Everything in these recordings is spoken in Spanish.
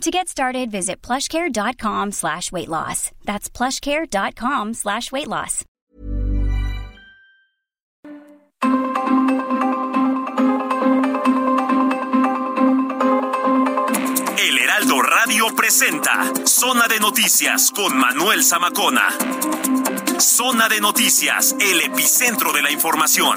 To get started, visit plushcare.com slash weight loss. That's plushcare.com slash weight loss. El Heraldo Radio presenta Zona de Noticias con Manuel Zamacona. Zona de Noticias, el epicentro de la información.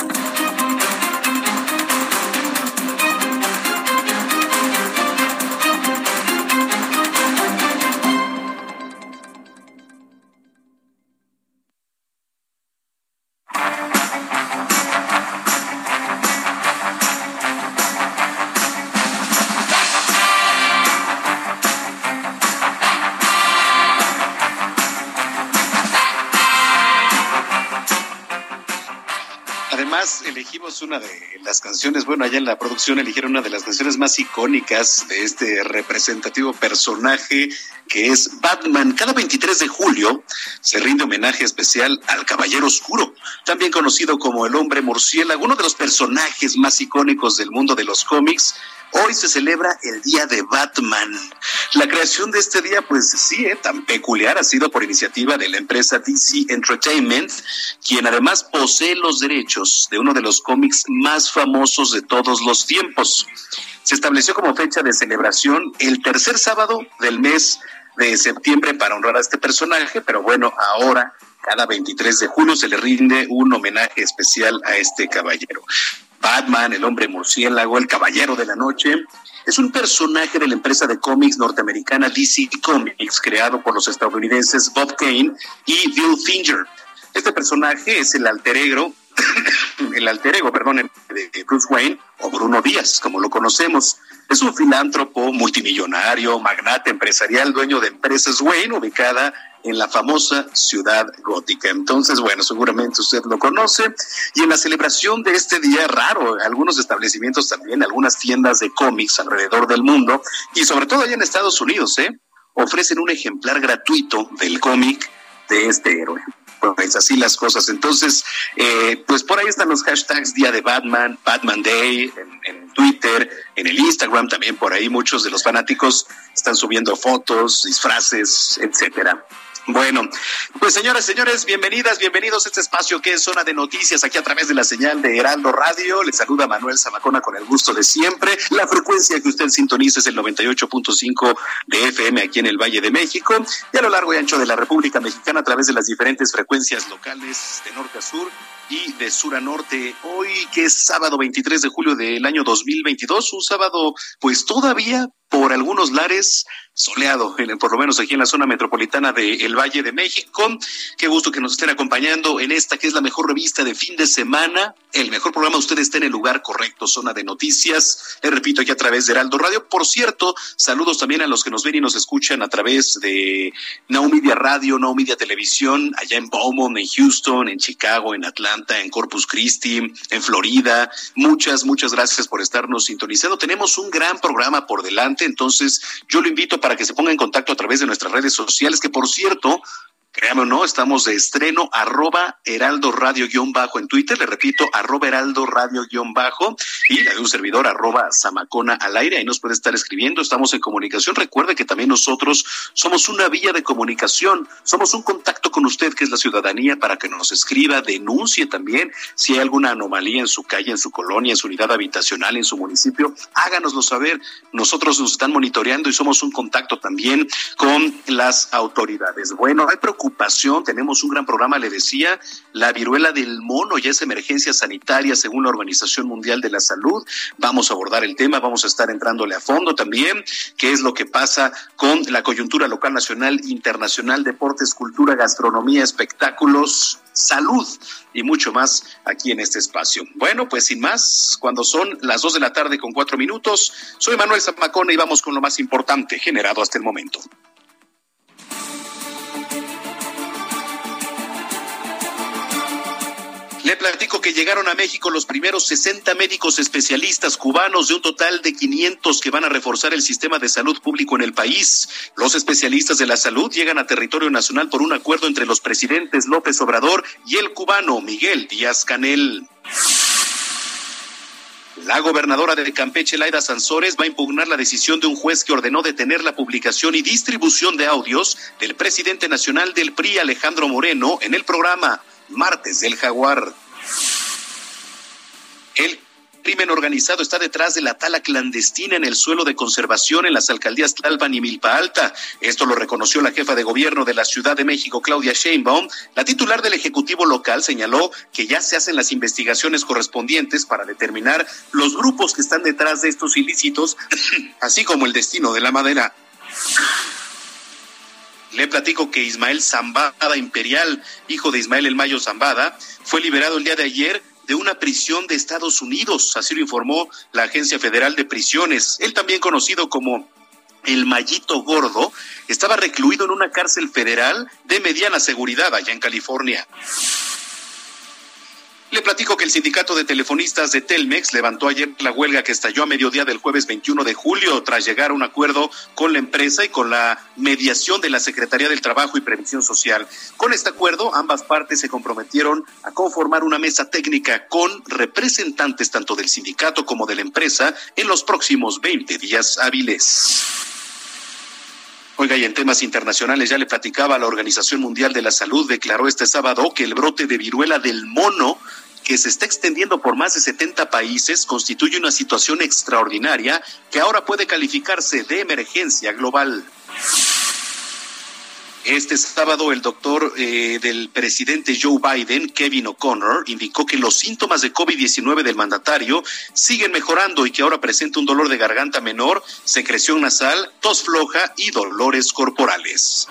Una de las canciones, bueno, allá en la producción eligieron una de las canciones más icónicas de este representativo personaje que es Batman. Cada 23 de julio se rinde homenaje especial al Caballero Oscuro, también conocido como el Hombre Murciélago, uno de los personajes más icónicos del mundo de los cómics. Hoy se celebra el Día de Batman. La creación de este día, pues sí, eh, tan peculiar, ha sido por iniciativa de la empresa DC Entertainment, quien además posee los derechos de uno de los cómics más famosos de todos los tiempos. Se estableció como fecha de celebración el tercer sábado del mes de septiembre para honrar a este personaje, pero bueno, ahora cada 23 de julio se le rinde un homenaje especial a este caballero. Batman, el hombre murciélago, el caballero de la noche, es un personaje de la empresa de cómics norteamericana DC Comics, creado por los estadounidenses Bob Kane y Bill Finger. Este personaje es el alter ego, el alter ego, perdón, de Bruce Wayne o Bruno Díaz, como lo conocemos. Es un filántropo multimillonario, magnate empresarial, dueño de empresas Wayne, ubicada en la famosa ciudad gótica. Entonces, bueno, seguramente usted lo conoce. Y en la celebración de este día raro, algunos establecimientos también, algunas tiendas de cómics alrededor del mundo, y sobre todo allá en Estados Unidos, ¿eh? ofrecen un ejemplar gratuito del cómic de este héroe. Pues así las cosas. Entonces, eh, pues por ahí están los hashtags Día de Batman, Batman Day, en, en, Twitter, en el Instagram también por ahí muchos de los fanáticos están subiendo fotos, disfraces, etcétera. Bueno, pues señoras, señores, bienvenidas, bienvenidos a este espacio que es Zona de Noticias, aquí a través de la señal de Heraldo Radio. Les saluda Manuel Zamacona con el gusto de siempre. La frecuencia que usted sintoniza es el 98.5 de FM aquí en el Valle de México y a lo largo y ancho de la República Mexicana a través de las diferentes frecuencias locales de norte a sur y de sur a norte. Hoy que es sábado 23 de julio del año 2022, un sábado pues todavía por algunos lares soleado, por lo menos aquí en la zona metropolitana del el Valle de México. Qué gusto que nos estén acompañando en esta que es la mejor revista de fin de semana, el mejor programa. Usted está en el lugar correcto, zona de noticias. Le repito, aquí a través de Heraldo Radio. Por cierto, saludos también a los que nos ven y nos escuchan a través de Now Media Radio, Now Media Televisión, allá en Beaumont, en Houston, en Chicago, en Atlanta, en Corpus Christi, en Florida. Muchas, muchas gracias por estarnos sintonizando. Tenemos un gran programa por delante, entonces yo lo invito para que se ponga en contacto a través de nuestras redes sociales, que por cierto, créame o no, estamos de estreno, arroba heraldo radio guion bajo en Twitter, le repito, arroba heraldo radio guion bajo y la de un servidor, arroba zamacona al aire, ahí nos puede estar escribiendo, estamos en comunicación, recuerde que también nosotros somos una vía de comunicación, somos un contacto con usted que es la ciudadanía para que nos escriba, denuncie también si hay alguna anomalía en su calle, en su colonia, en su unidad habitacional, en su municipio, háganoslo saber, nosotros nos están monitoreando y somos un contacto también con las autoridades. Bueno, hay preocupación tenemos un gran programa, le decía, la viruela del mono ya es emergencia sanitaria según la Organización Mundial de la Salud. Vamos a abordar el tema, vamos a estar entrándole a fondo también, qué es lo que pasa con la coyuntura local, nacional, internacional, deportes, cultura, gastronomía, espectáculos, salud y mucho más aquí en este espacio. Bueno, pues sin más, cuando son las dos de la tarde con cuatro minutos, soy Manuel Zamacona y vamos con lo más importante generado hasta el momento. Le platico que llegaron a México los primeros 60 médicos especialistas cubanos de un total de 500 que van a reforzar el sistema de salud público en el país. Los especialistas de la salud llegan a territorio nacional por un acuerdo entre los presidentes López Obrador y el cubano Miguel Díaz Canel. La gobernadora de Campeche, Laida Sansores, va a impugnar la decisión de un juez que ordenó detener la publicación y distribución de audios del presidente nacional del PRI, Alejandro Moreno, en el programa Martes del Jaguar. El crimen organizado está detrás de la tala clandestina en el suelo de conservación en las alcaldías Tlalpan y Milpa Alta. Esto lo reconoció la jefa de gobierno de la Ciudad de México, Claudia Sheinbaum. La titular del Ejecutivo local señaló que ya se hacen las investigaciones correspondientes para determinar los grupos que están detrás de estos ilícitos, así como el destino de la madera. Le platico que Ismael Zambada Imperial, hijo de Ismael El Mayo Zambada, fue liberado el día de ayer de una prisión de Estados Unidos, así lo informó la Agencia Federal de Prisiones. Él también conocido como el Mallito Gordo, estaba recluido en una cárcel federal de mediana seguridad allá en California. Platico que el sindicato de telefonistas de Telmex levantó ayer la huelga que estalló a mediodía del jueves 21 de julio tras llegar a un acuerdo con la empresa y con la mediación de la Secretaría del Trabajo y Previsión Social. Con este acuerdo, ambas partes se comprometieron a conformar una mesa técnica con representantes tanto del sindicato como de la empresa en los próximos 20 días hábiles. Oiga, y en temas internacionales ya le platicaba, la Organización Mundial de la Salud declaró este sábado que el brote de viruela del mono que se está extendiendo por más de 70 países constituye una situación extraordinaria que ahora puede calificarse de emergencia global. Este sábado el doctor eh, del presidente Joe Biden, Kevin O'Connor, indicó que los síntomas de COVID-19 del mandatario siguen mejorando y que ahora presenta un dolor de garganta menor, secreción nasal, tos floja y dolores corporales.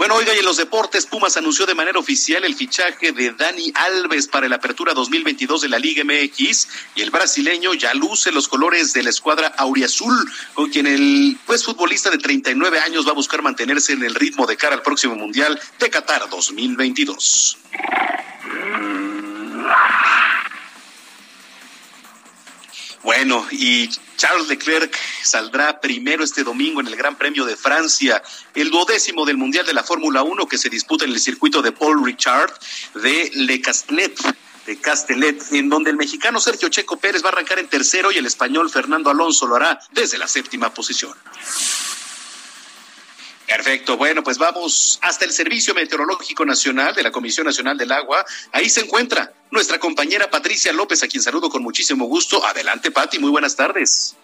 Bueno, oiga, y en los deportes, Pumas anunció de manera oficial el fichaje de Dani Alves para la apertura 2022 de la Liga MX y el brasileño ya luce los colores de la escuadra auriazul, con quien el pues futbolista de 39 años va a buscar mantenerse en el ritmo de cara al próximo Mundial de Qatar 2022. Bueno, y Charles Leclerc saldrá primero este domingo en el Gran Premio de Francia, el duodécimo del Mundial de la Fórmula 1 que se disputa en el circuito de Paul Richard de Le Castellet de Castellet, en donde el mexicano Sergio Checo Pérez va a arrancar en tercero y el español Fernando Alonso lo hará desde la séptima posición. Perfecto. Bueno, pues vamos hasta el Servicio Meteorológico Nacional de la Comisión Nacional del Agua. Ahí se encuentra nuestra compañera Patricia López, a quien saludo con muchísimo gusto. Adelante, Pati. Muy buenas tardes.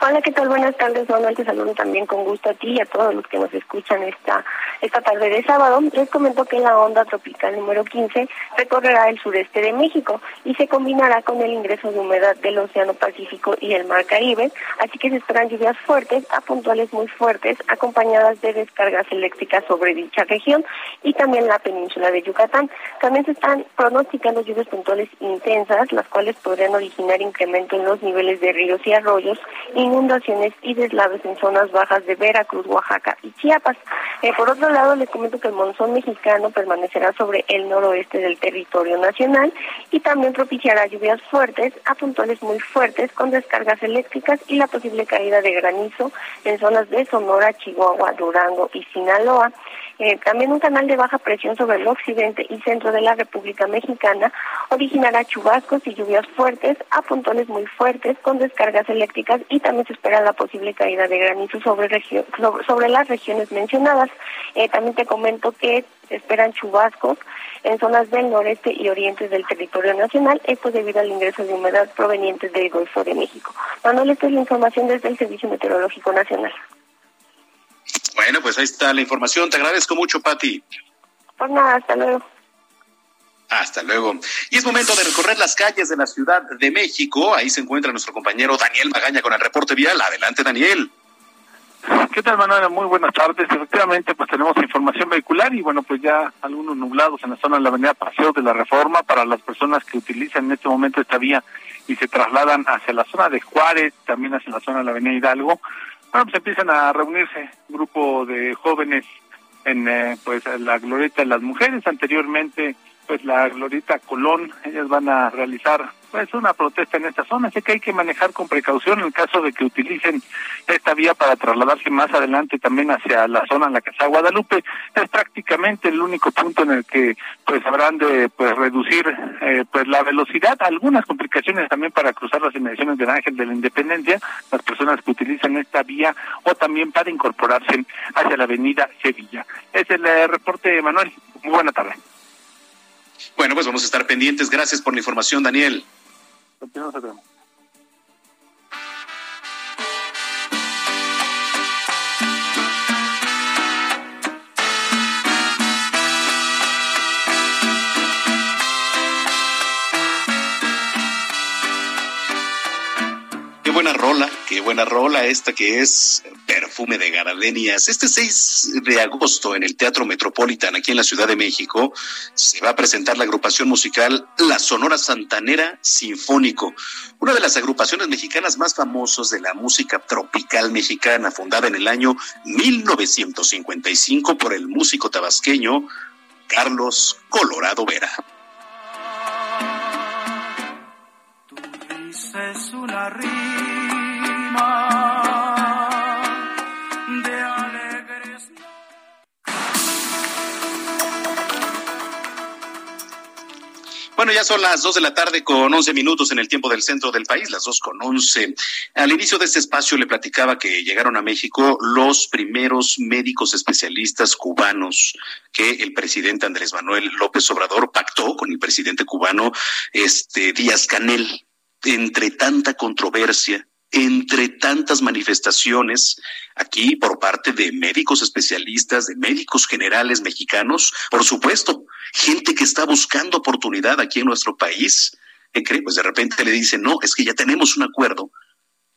Hola, ¿qué tal? Buenas tardes, Manuel. Te saludo también con gusto a ti y a todos los que nos escuchan esta, esta tarde de sábado. Les comento que la onda tropical número 15 recorrerá el sureste de México y se combinará con el ingreso de humedad del Océano Pacífico y el Mar Caribe, así que se esperan lluvias fuertes a puntuales muy fuertes, acompañadas de descargas eléctricas sobre dicha región y también la península de Yucatán. También se están pronosticando lluvias puntuales intensas, las cuales podrían originar incremento en los niveles de ríos y arroyos inundaciones y deslaves en zonas bajas de Veracruz, Oaxaca y Chiapas. Eh, por otro lado, les comento que el monzón mexicano permanecerá sobre el noroeste del territorio nacional y también propiciará lluvias fuertes a puntuales muy fuertes con descargas eléctricas y la posible caída de granizo en zonas de Sonora, Chihuahua, Durango y Sinaloa. Eh, también un canal de baja presión sobre el occidente y centro de la República Mexicana originará chubascos y lluvias fuertes a puntones muy fuertes con descargas eléctricas y también se espera la posible caída de granizo sobre, las regiones mencionadas. Eh, también te comento que se esperan chubascos en zonas del noreste y oriente del territorio nacional, esto debido al ingreso de humedad proveniente del Golfo de México. Manuel, esta es la información desde el Servicio Meteorológico Nacional. Bueno, pues ahí está la información. Te agradezco mucho, Pati. Pues nada, hasta luego. Hasta luego. Y es momento de recorrer las calles de la Ciudad de México. Ahí se encuentra nuestro compañero Daniel Magaña con el reporte vial. Adelante, Daniel. ¿Qué tal, Manuel? Muy buenas tardes. Efectivamente, pues tenemos información vehicular y bueno, pues ya algunos nublados en la zona de la avenida Paseo de la Reforma para las personas que utilizan en este momento esta vía y se trasladan hacia la zona de Juárez, también hacia la zona de la avenida Hidalgo bueno, pues empiezan a reunirse un grupo de jóvenes en eh, pues la glorieta de las mujeres. Anteriormente pues la Glorita Colón, ellas van a realizar pues una protesta en esta zona, así que hay que manejar con precaución en caso de que utilicen esta vía para trasladarse más adelante también hacia la zona en la que está Guadalupe, es prácticamente el único punto en el que pues habrán de pues reducir eh, pues la velocidad, algunas complicaciones también para cruzar las inmediaciones del Ángel de la Independencia, las personas que utilizan esta vía o también para incorporarse hacia la avenida Sevilla. Es el reporte, Manuel. Muy buena tarde. Bueno, pues vamos a estar pendientes. Gracias por la información, Daniel. Buena rola, qué buena rola esta que es Perfume de Gardenias. Este 6 de agosto en el Teatro Metropolitan, aquí en la Ciudad de México, se va a presentar la agrupación musical La Sonora Santanera Sinfónico, una de las agrupaciones mexicanas más famosas de la música tropical mexicana, fundada en el año 1955 por el músico tabasqueño Carlos Colorado Vera. Ya son las dos de la tarde con once minutos en el tiempo del centro del país, las dos con once. Al inicio de este espacio le platicaba que llegaron a México los primeros médicos especialistas cubanos que el presidente Andrés Manuel López Obrador pactó con el presidente cubano este Díaz Canel entre tanta controversia, entre tantas manifestaciones aquí por parte de médicos especialistas, de médicos generales mexicanos, por supuesto, gente que está buscando oportunidad aquí en nuestro país, ¿qué cree? Pues de repente le dicen, no, es que ya tenemos un acuerdo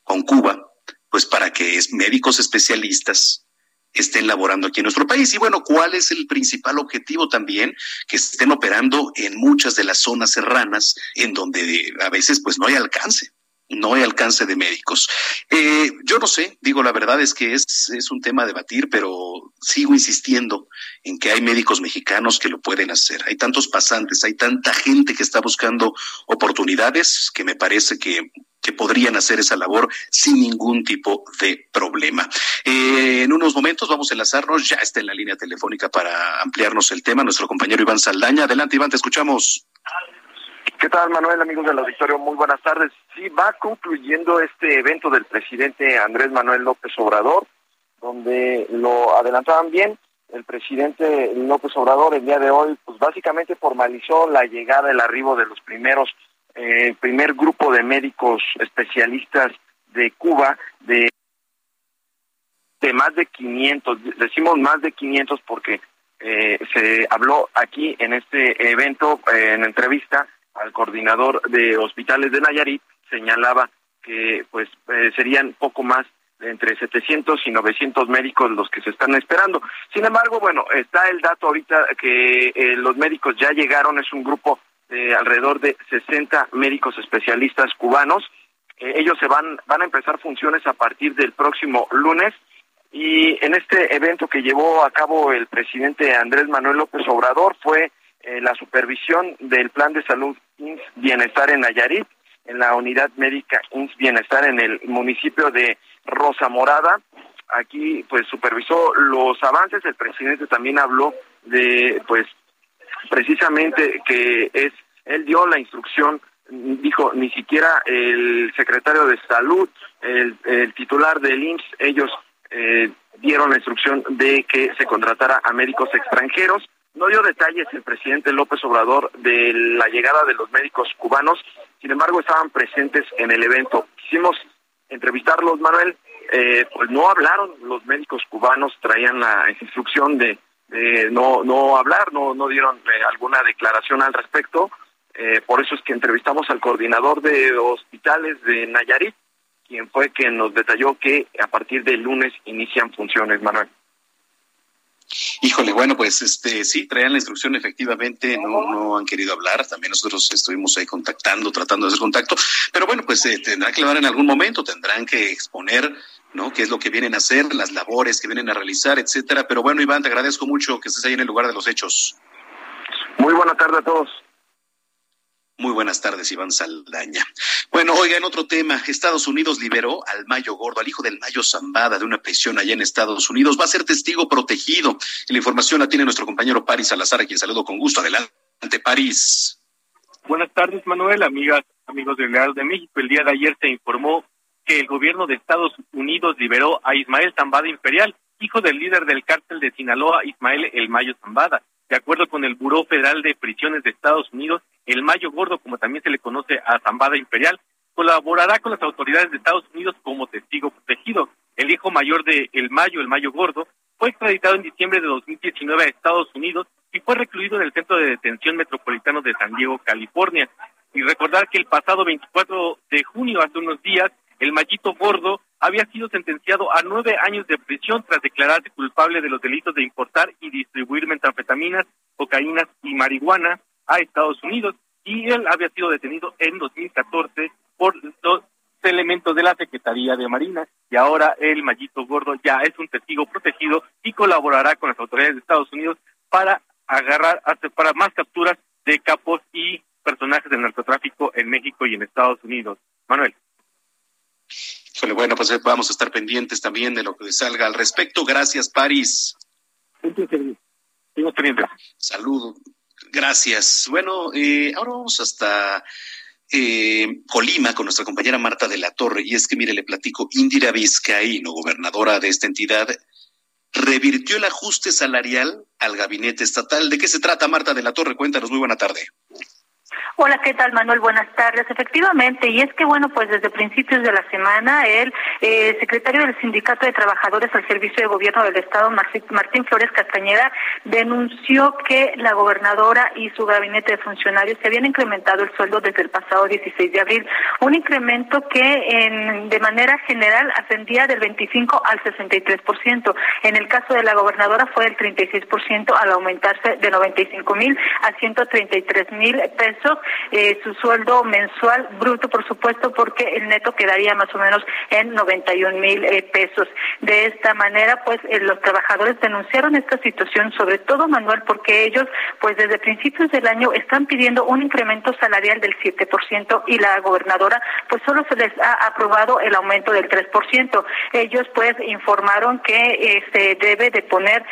con Cuba, pues para que médicos especialistas estén laborando aquí en nuestro país. Y bueno, ¿cuál es el principal objetivo también? Que estén operando en muchas de las zonas serranas en donde a veces pues no hay alcance no hay alcance de médicos. Eh, yo no sé, digo, la verdad es que es, es un tema a debatir, pero sigo insistiendo en que hay médicos mexicanos que lo pueden hacer. Hay tantos pasantes, hay tanta gente que está buscando oportunidades que me parece que que podrían hacer esa labor sin ningún tipo de problema. Eh, en unos momentos vamos a enlazarnos, ya está en la línea telefónica para ampliarnos el tema, nuestro compañero Iván Saldaña. Adelante, Iván, te escuchamos. ¿Qué tal, Manuel, amigos del auditorio? Muy buenas tardes. Sí, va concluyendo este evento del presidente Andrés Manuel López Obrador, donde lo adelantaban bien. El presidente López Obrador el día de hoy, pues básicamente formalizó la llegada, el arribo de los primeros el primer grupo de médicos especialistas de Cuba de, de más de 500, decimos más de 500 porque eh, se habló aquí en este evento, eh, en entrevista al coordinador de hospitales de Nayarit, señalaba que pues eh, serían poco más de entre 700 y 900 médicos los que se están esperando. Sin embargo, bueno, está el dato ahorita que los médicos ya llegaron, es un grupo de alrededor de 60 médicos especialistas cubanos. Eh, ellos se van, van a empezar funciones a partir del próximo lunes y en este evento que llevó a cabo el presidente Andrés Manuel López Obrador fue eh, la supervisión del plan de salud INS Bienestar en Nayarit, en la unidad médica INS Bienestar en el municipio de Rosa Morada. Aquí pues supervisó los avances, el presidente también habló de pues precisamente que es él dio la instrucción dijo ni siquiera el secretario de salud el, titular del IMSS ellos eh, dieron la instrucción de que se contratara a médicos extranjeros no dio detalles el presidente López Obrador de la llegada de los médicos cubanos sin embargo estaban presentes en el evento quisimos entrevistarlos Manuel eh, pues no hablaron los médicos cubanos traían la instrucción de eh, no no hablar, no no dieron eh, alguna declaración al respecto. Eh, por eso es que entrevistamos al coordinador de hospitales de Nayarit, quien fue quien nos detalló que a partir del lunes inician funciones, Manuel. Híjole, bueno, pues este sí, traían la instrucción, efectivamente, no, no han querido hablar, también nosotros estuvimos ahí contactando, tratando de hacer contacto, pero bueno, pues tendrán que hablar en algún momento, tendrán que exponer ¿no? ¿Qué es lo que vienen a hacer, las labores que vienen a realizar, etcétera? Pero bueno, Iván, te agradezco mucho que estés ahí en el lugar de los hechos. Muy buena tarde a todos. Muy buenas tardes, Iván Saldaña. Bueno, oiga, en otro tema, Estados Unidos liberó al Mayo Gordo, al hijo del Mayo Zambada, de una prisión allá en Estados Unidos. Va a ser testigo protegido. la información la tiene nuestro compañero Paris Salazar, a quien saludo con gusto. Adelante, París. Buenas tardes, Manuel, amigas, amigos del Real de México. El día de ayer se informó que el gobierno de Estados Unidos liberó a Ismael Zambada Imperial, hijo del líder del cártel de Sinaloa, Ismael El Mayo Zambada. De acuerdo con el Buró Federal de Prisiones de Estados Unidos, el Mayo Gordo, como también se le conoce a Zambada Imperial, colaborará con las autoridades de Estados Unidos como testigo protegido. El hijo mayor de El Mayo, el Mayo Gordo, fue extraditado en diciembre de 2019 a Estados Unidos y fue recluido en el Centro de Detención Metropolitano de San Diego, California. Y recordar que el pasado 24 de junio, hace unos días, el Mayito Gordo había sido sentenciado a nueve años de prisión tras declararse culpable de los delitos de importar y distribuir metanfetaminas, cocaínas y marihuana a Estados Unidos. Y él había sido detenido en 2014 por dos elementos de la Secretaría de Marina. Y ahora el Mayito Gordo ya es un testigo protegido y colaborará con las autoridades de Estados Unidos para agarrar, para más capturas de capos y personajes del narcotráfico en México y en Estados Unidos. Manuel bueno, pues eh, vamos a estar pendientes también de lo que salga al respecto. Gracias, París. Saludo. Gracias. Bueno, eh, ahora vamos hasta eh, Colima con nuestra compañera Marta de la Torre. Y es que, mire, le platico, Indira Vizcaíno, gobernadora de esta entidad, revirtió el ajuste salarial al gabinete estatal. ¿De qué se trata, Marta de la Torre? Cuéntanos, muy buena tarde. Hola, ¿qué tal, Manuel? Buenas tardes. Efectivamente, y es que, bueno, pues desde principios de la semana, el eh, secretario del Sindicato de Trabajadores al Servicio de Gobierno del Estado, Martín Flores Castañeda, denunció que la gobernadora y su gabinete de funcionarios se habían incrementado el sueldo desde el pasado 16 de abril, un incremento que en, de manera general ascendía del 25 al 63%. En el caso de la gobernadora fue del 36% al aumentarse de 95 mil a 133 mil pesos eh, su sueldo mensual bruto, por supuesto, porque el neto quedaría más o menos en 91 mil eh, pesos. De esta manera, pues eh, los trabajadores denunciaron esta situación, sobre todo Manuel, porque ellos, pues desde principios del año están pidiendo un incremento salarial del 7% y la gobernadora, pues solo se les ha aprobado el aumento del 3%. Ellos, pues, informaron que se debe de poner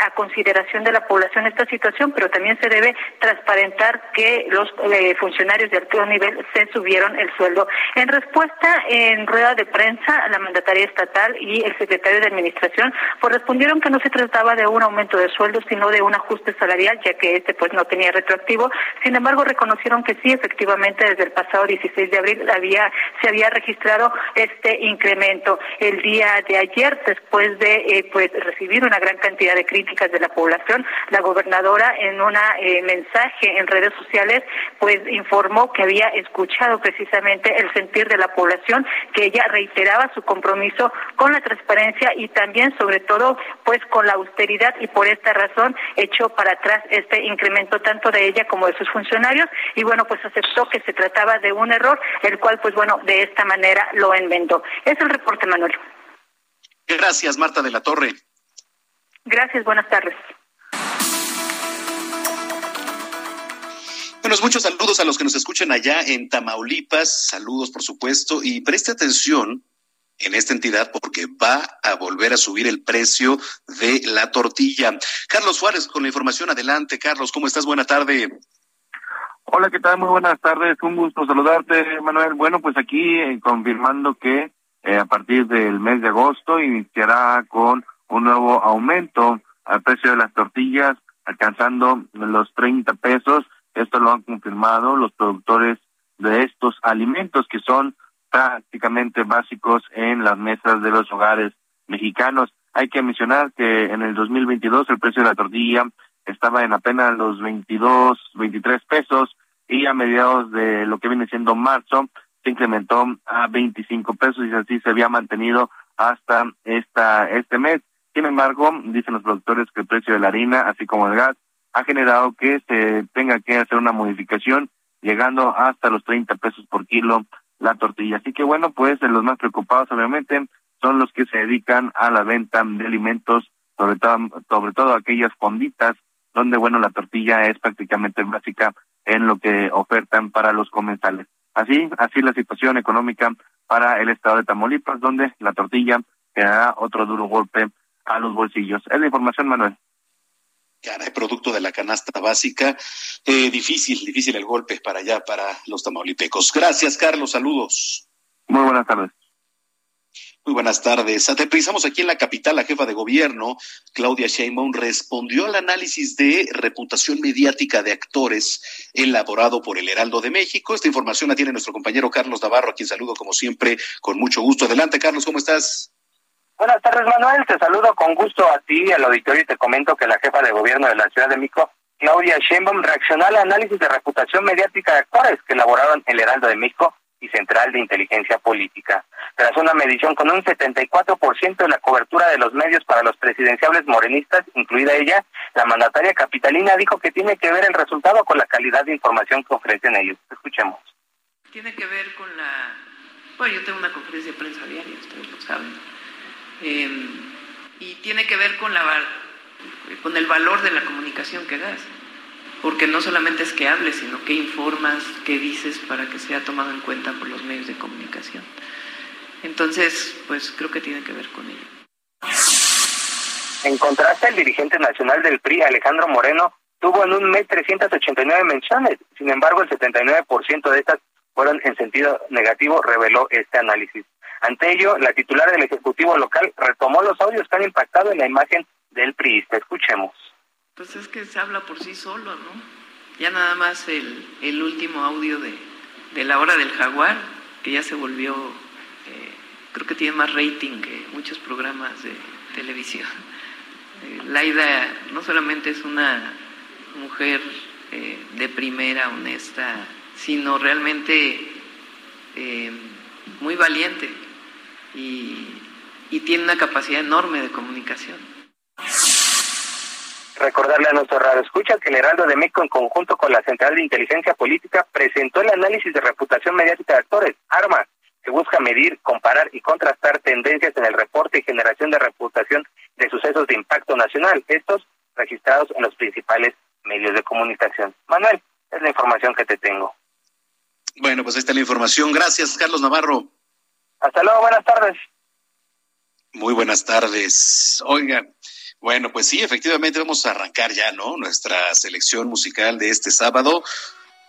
a consideración de la población esta situación, pero también se debe transparentar que los funcionarios de alto nivel se subieron el sueldo. En respuesta, en rueda de prensa, la mandataria estatal y el secretario de Administración pues respondieron que no se trataba de un aumento de sueldo, sino de un ajuste salarial, ya que este pues no tenía retroactivo. Sin embargo, reconocieron que sí, efectivamente, desde el pasado 16 de abril había se había registrado este incremento. El día de ayer, después de eh, pues recibir una gran cantidad de críticas de la población, la gobernadora en un eh, mensaje en redes sociales pues informó que había escuchado precisamente el sentir de la población, que ella reiteraba su compromiso con la transparencia y también sobre todo pues con la austeridad y por esta razón echó para atrás este incremento tanto de ella como de sus funcionarios y bueno pues aceptó que se trataba de un error el cual pues bueno de esta manera lo enmendó. Es el reporte Manuel. Gracias Marta de la Torre. Gracias, buenas tardes. Muchos saludos a los que nos escuchan allá en Tamaulipas. Saludos, por supuesto. Y preste atención en esta entidad porque va a volver a subir el precio de la tortilla. Carlos Suárez con la información. Adelante, Carlos. ¿Cómo estás? Buena tarde. Hola, ¿qué tal? Muy buenas tardes. Un gusto saludarte, Manuel. Bueno, pues aquí eh, confirmando que eh, a partir del mes de agosto iniciará con un nuevo aumento al precio de las tortillas, alcanzando los 30 pesos esto lo han confirmado los productores de estos alimentos que son prácticamente básicos en las mesas de los hogares mexicanos. Hay que mencionar que en el 2022 el precio de la tortilla estaba en apenas los 22, 23 pesos y a mediados de lo que viene siendo marzo se incrementó a 25 pesos y así se había mantenido hasta esta este mes. Sin embargo, dicen los productores que el precio de la harina, así como el gas, ha generado que se tenga que hacer una modificación llegando hasta los 30 pesos por kilo la tortilla. Así que bueno, pues los más preocupados obviamente son los que se dedican a la venta de alimentos, sobre todo, sobre todo aquellas fonditas donde, bueno, la tortilla es prácticamente básica en lo que ofertan para los comensales. Así, así la situación económica para el estado de Tamaulipas, donde la tortilla da otro duro golpe a los bolsillos. Es la información, Manuel. Caray, producto de la canasta básica. Eh, difícil, difícil el golpe para allá, para los tamaulipecos. Gracias, Carlos. Saludos. Muy buenas tardes. Muy buenas tardes. Aterrizamos aquí en la capital. La jefa de gobierno, Claudia Sheinbaum, respondió al análisis de reputación mediática de actores elaborado por el Heraldo de México. Esta información la tiene nuestro compañero Carlos Navarro, a quien saludo como siempre con mucho gusto. Adelante, Carlos, ¿cómo estás? Buenas tardes, Manuel. Te saludo con gusto a ti y al auditorio y te comento que la jefa de gobierno de la Ciudad de México, Claudia Sheinbaum, reaccionó al análisis de reputación mediática de actores que elaboraron el Heraldo de México y Central de Inteligencia Política. Tras una medición con un 74% de la cobertura de los medios para los presidenciables morenistas, incluida ella, la mandataria capitalina dijo que tiene que ver el resultado con la calidad de información que ofrecen ellos. Escuchemos. Tiene que ver con la... Bueno, yo tengo una conferencia de prensa diaria, ustedes lo saben Em, y tiene que ver con, la, con el valor de la comunicación que das, porque no solamente es que hables, sino que informas, qué dices para que sea tomado en cuenta por los medios de comunicación. Entonces, pues creo que tiene que ver con ello. En contraste, el dirigente nacional del PRI, Alejandro Moreno, tuvo en un mes 389 menciones. Sin embargo, el 79% de estas fueron en sentido negativo, reveló este análisis. Ante ello, la titular del Ejecutivo local retomó los audios que han impactado en la imagen del priista. Escuchemos. Pues es que se habla por sí solo, ¿no? Ya nada más el, último audio de, de la hora del jaguar, que ya se volvió, eh, creo que tiene más rating que muchos programas de televisión. Eh, Laida no solamente es una mujer eh, de primera, honesta, sino realmente muy valiente y, tiene una capacidad enorme de comunicación. Recordarle a nuestro radio escucha que el Heraldo de México, en conjunto con la Central de Inteligencia Política, presentó el análisis de reputación mediática de actores, ARMA, que busca medir, comparar y contrastar tendencias en el reporte y generación de reputación de sucesos de impacto nacional, estos registrados en los principales medios de comunicación. Manuel, es la información que te tengo. Bueno, pues ahí está la información. Gracias, Carlos Navarro. Hasta luego, buenas tardes. Muy buenas tardes. Oigan, bueno, pues sí, efectivamente vamos a arrancar ya, ¿no? Nuestra selección musical de este sábado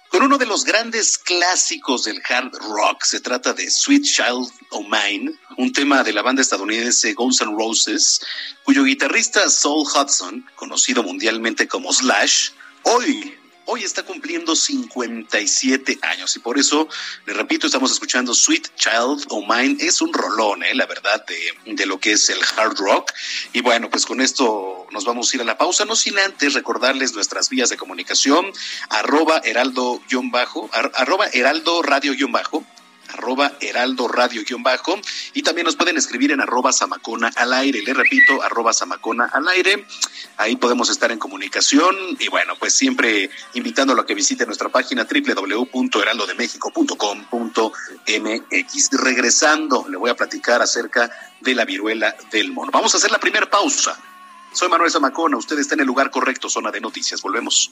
con uno de los grandes clásicos del hard rock. Se trata de Sweet Child O' Mine, un tema de la banda estadounidense Guns N' Roses, cuyo guitarrista Saul Hudson, conocido mundialmente como Slash, hoy hoy está cumpliendo 57 años y por eso, le repito, estamos escuchando Sweet Child O' Mine. Es un rolón, ¿eh? la verdad, de, de lo que es el hard rock. Y bueno, pues con esto nos vamos a ir a la pausa, no sin antes recordarles nuestras vías de comunicación, arroba heraldo-bajo, arroba heraldo radio-bajo, arroba heraldo radio guion bajo y también nos pueden escribir en arroba zamacona al aire, le repito, arroba zamacona al aire, ahí podemos estar en comunicación y bueno, pues siempre invitándolo a que visite nuestra página www.heraldodemexico.com.mx. Regresando, le voy a platicar acerca de la viruela del mono. Vamos a hacer la primera pausa. Soy Manuel Zamacona, usted está en el lugar correcto, zona de noticias. Volvemos.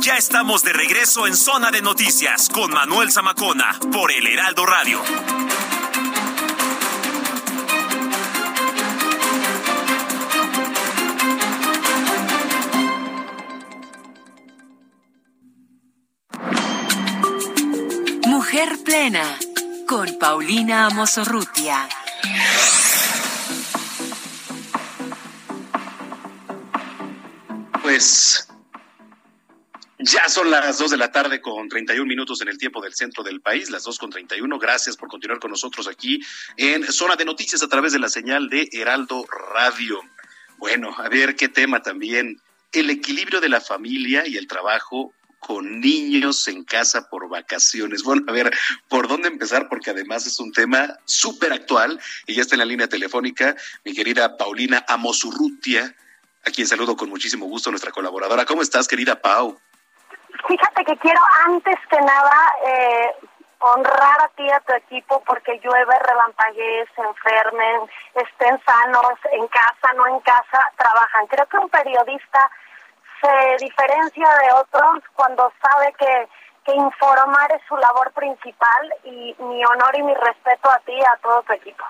Ya estamos de regreso en Zona de Noticias con Manuel Zamacona por el Heraldo Radio. Mujer Play escena con Paulina Amosorrutia. Pues ya son las dos de la tarde con 31 minutos en el tiempo del centro del país, las dos con 31. Gracias por continuar con nosotros aquí en Zona de Noticias a través de la señal de Heraldo Radio. Bueno, a ver qué tema también. El equilibrio de la familia y el trabajo con niños en casa por vacaciones. Bueno, a ver, ¿por dónde empezar? Porque además es un tema súper actual y ya está en la línea telefónica mi querida Paulina Amosurrutia, a quien saludo con muchísimo gusto, nuestra colaboradora. ¿Cómo estás, querida Pau? Fíjate que quiero antes que nada eh, honrar a ti y a tu equipo porque llueve, relampaguee, se enfermen, estén sanos, en casa, no en casa, trabajan. Creo que un periodista se diferencia de otros cuando sabe que, que informar es su labor principal y mi honor y mi respeto a ti y a todo tu equipo.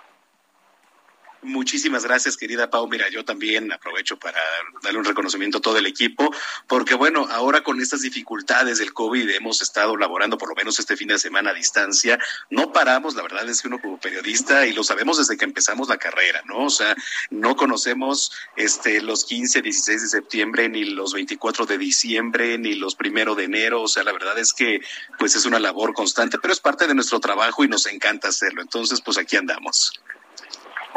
Muchísimas gracias, querida Pau. Mira, yo también aprovecho para darle un reconocimiento a todo el equipo, porque bueno, ahora con estas dificultades del COVID hemos estado laborando por lo menos este fin de semana a distancia. No paramos, la verdad es que uno como periodista, y lo sabemos desde que empezamos la carrera, ¿no? O sea, no conocemos este los 15, 16 de septiembre, ni los 24 de diciembre, ni los primero de enero. O sea, la verdad es que pues es una labor constante, pero es parte de nuestro trabajo y nos encanta hacerlo. Entonces, pues aquí andamos.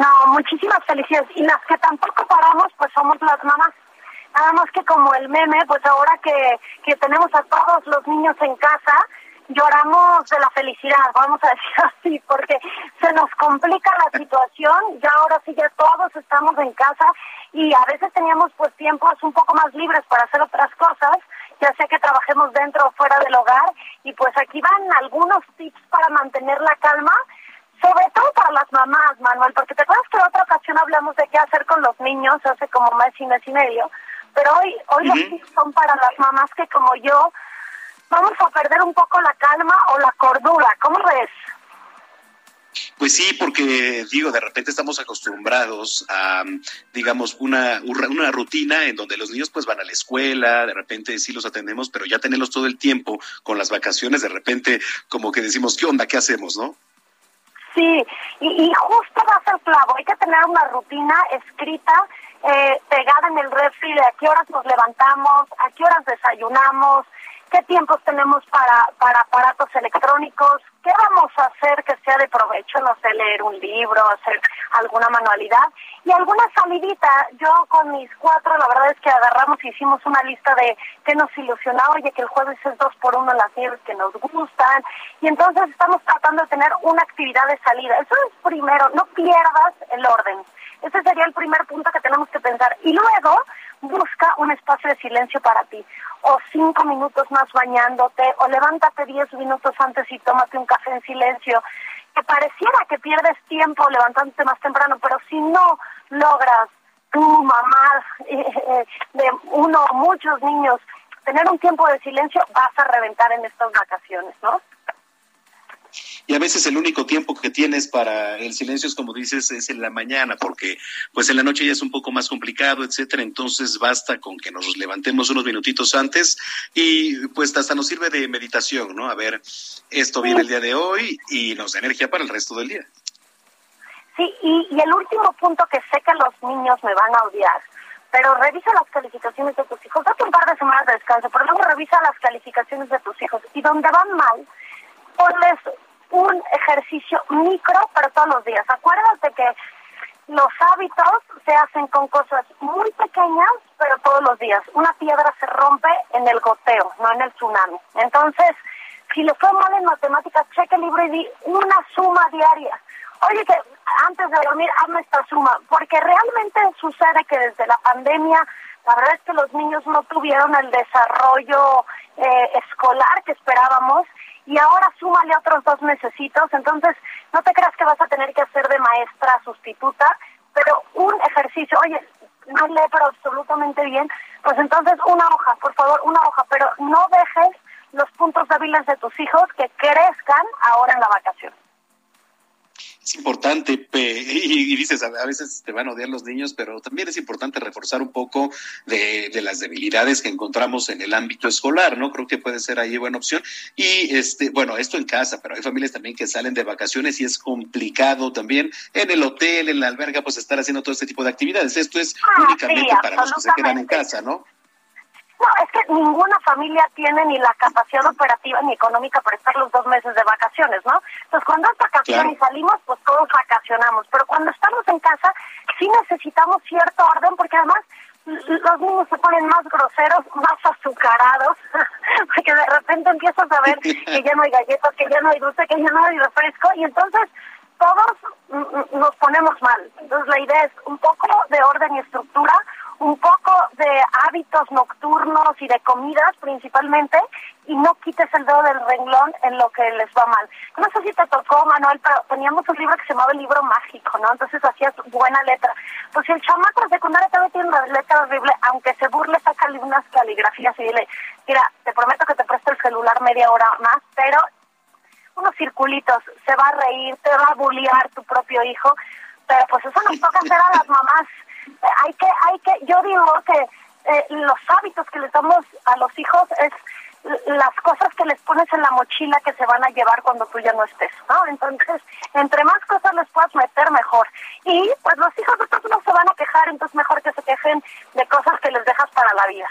No, muchísimas felicidades. Y las que tampoco paramos, pues somos las mamás. Nada más que como el meme, pues ahora que, que tenemos a todos los niños en casa, lloramos de la felicidad, vamos a decir así, porque se nos complica la situación, ya ahora sí ya todos estamos en casa y a veces teníamos pues tiempos un poco más libres para hacer otras cosas, ya sea que trabajemos dentro o fuera del hogar y pues aquí van algunos tips para mantener la calma sobre todo para las mamás, Manuel, porque te acuerdas que en otra ocasión hablamos de qué hacer con los niños hace como mes y mes y medio, pero hoy, hoy los tips son para las mamás que como yo vamos a perder un poco la calma o la cordura, ¿cómo ves? Pues sí, porque digo, de repente estamos acostumbrados a, digamos, una, una rutina en donde los niños pues van a la escuela, de repente sí los atendemos, pero ya tenerlos todo el tiempo con las vacaciones, de repente como que decimos, ¿qué onda? ¿Qué hacemos? ¿No? Sí, y, y justo va a ser clavo, hay que tener una rutina escrita, eh, pegada en el refri de a qué horas nos levantamos, a qué horas desayunamos, qué tiempos tenemos para, para aparatos electrónicos, qué vamos a hacer que sea de provecho, no sé, leer un libro, hacer alguna manualidad y alguna salidita. Yo con mis cuatro, la verdad es que agarramos y hicimos una lista de qué nos ilusionaba, oye, que el jueves es dos por uno las nieves que nos gustan y entonces estamos tratando de tener una actividad de salida. Eso es primero, no pierdas el orden. Ese sería el primer punto que tenemos que pensar. Y luego, busca un espacio de silencio para ti o cinco minutos más bañándote, o levántate diez minutos antes y tómate un café en silencio. Que pareciera que pierdes tiempo levantándote más temprano, pero si no logras tu mamá, eh, eh, de uno o muchos niños, tener un tiempo de silencio, vas a reventar en estas vacaciones, ¿no? Y a veces el único tiempo que tienes para el silencio es como dices es en la mañana porque pues en la noche ya es un poco más complicado etcétera. Entonces basta con que nos levantemos unos minutitos antes y pues hasta nos sirve de meditación no a ver esto viene el día de hoy y nos da energía para el resto del día. Sí y, y el último punto que sé que los niños me van a odiar pero revisa las calificaciones de tus hijos, date un par de semanas de descanso, pero luego revisa las calificaciones de tus hijos. Y donde van mal, ponles un ejercicio micro para todos los días. Acuérdate que los hábitos se hacen con cosas muy pequeñas, pero todos los días. Una piedra se rompe en el goteo, no en el tsunami. Entonces, si le fue mal en matemáticas, cheque el libro y di una suma diaria. Oye, que antes de dormir hazme esta suma, porque realmente sucede que desde la pandemia, la verdad es que los niños no tuvieron el desarrollo eh, escolar que esperábamos y ahora súmale otros dos necesitos, entonces no te creas que vas a tener que hacer de maestra sustituta, pero un ejercicio, oye, no lee pero absolutamente bien, pues entonces una hoja, por favor, una hoja, pero no dejes los puntos débiles de tus hijos que crezcan ahora en la vacación. Es importante, y, dices, a veces te van a odiar los niños, pero también es importante reforzar un poco de, las debilidades que encontramos en el ámbito escolar, ¿no? Creo que puede ser ahí buena opción. Y este, bueno, esto en casa, pero hay familias también que salen de vacaciones y es complicado también en el hotel, en la alberga, pues estar haciendo todo este tipo de actividades. Esto es ah, únicamente para los que se quedan en casa, ¿no? No, es que ninguna familia tiene ni la capacidad operativa ni económica para estar los dos meses de vacaciones, ¿no? Entonces, cuando es vacaciones y salimos, pues todos vacacionamos. Pero cuando estamos en casa, sí necesitamos cierto orden, porque además los niños se ponen más groseros, más azucarados, porque de repente empiezas a ver que ya no hay galletas, que ya no hay dulce, que ya no hay refresco, y entonces todos nos ponemos mal. Entonces la idea es un poco de orden y estructura, un poco de hábitos nocturnos y de comidas principalmente y no quites el dedo del renglón en lo que les va mal. No sé si te tocó, Manuel, pero teníamos un libro que se llamaba el libro mágico, ¿no? Entonces hacías buena letra. Pues si el chamaco de secundaria también tiene una letra horrible, aunque se burle, sácale unas caligrafías y dile, mira, te prometo que te presto el celular media hora más, pero unos circulitos, se va a reír, te va a bullear tu propio hijo, pero pues eso nos toca hacer a las mamás hay que, hay que, yo digo que eh, los hábitos que les damos a los hijos es las cosas que les pones en la mochila que se van a llevar cuando tú ya no estés, ¿no? Entonces, entre más cosas les puedas meter, mejor. Y pues los hijos después no se van a quejar, entonces mejor que se quejen de cosas que les dejas para la vida.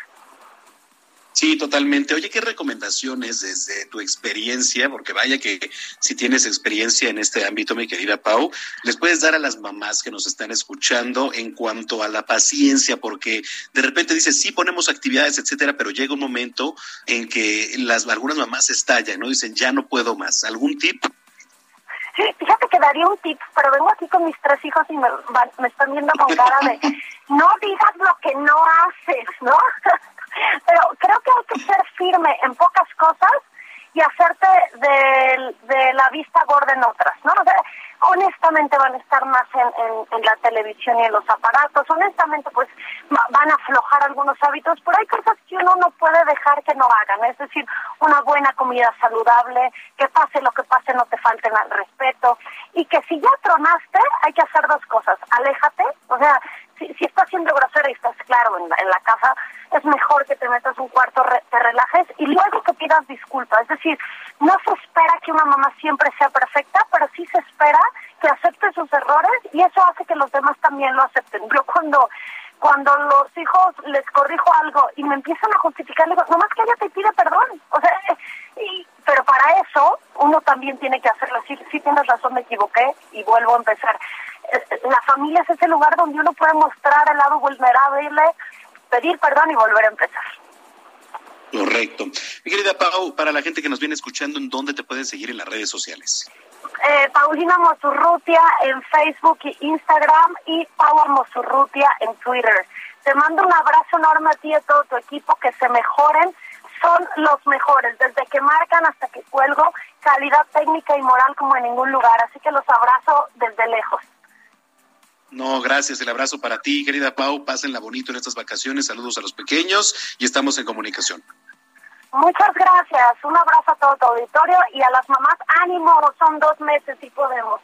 Sí, totalmente. Oye, ¿qué recomendaciones desde tu experiencia? Porque vaya que si tienes experiencia en este ámbito, mi querida Pau, les puedes dar a las mamás que nos están escuchando en cuanto a la paciencia, porque de repente dices, sí, ponemos actividades, etcétera, pero llega un momento en que las algunas mamás estallan, ¿no? Dicen, ya no puedo más. ¿Algún tip? Sí, fíjate que daría un tip, pero vengo aquí con mis tres hijos y me, me están viendo con cara de, no digas lo que no haces, ¿no? Pero creo que hay que ser firme en pocas cosas y hacerte de, de la vista gorda en otras, ¿no? O sea, honestamente van a estar más en, en, la televisión y en los aparatos, honestamente pues van a aflojar algunos hábitos, pero hay cosas que uno no puede dejar que no hagan, es decir, una buena comida saludable, que pase lo que pase, no te falten al respeto, y que si ya tronaste, hay que hacer dos cosas, aléjate, o sea, si, estás siendo grosera y estás claro en la, en la casa, es mejor que te metas un cuarto, te relajes y luego que pidas disculpas. Es decir, no se espera que una mamá siempre sea perfecta, pero sí se espera que acepte sus errores y eso hace que los demás también lo acepten. Yo cuando cuando los hijos les corrijo algo y me empiezan a justificar, digo, nomás que ella te pide perdón. O sea, y, pero para eso uno también tiene que hacerlo. Sí, sí tienes razón, me equivoqué y vuelvo a empezar. La familia es ese lugar donde uno puede mostrar el lado vulnerable pedir perdón y volver a empezar. Correcto. Mi querida Pau, para la gente que nos viene escuchando, ¿en dónde te pueden seguir en las redes sociales? Eh, Paulina Mosurrutia en Facebook e Instagram y Paula Mosurrutia en Twitter. Te mando un abrazo enorme a ti y a todo tu equipo, que se mejoren, son los mejores, desde que marcan hasta que cuelgo, calidad técnica y moral como en ningún lugar, así que los abrazo desde lejos. No, gracias. El abrazo para ti, querida Pau. Pásenla bonito en estas vacaciones. Saludos a los pequeños y estamos en comunicación. Muchas gracias. Un abrazo a todo tu auditorio y a las mamás. Ánimo, son dos meses y podemos.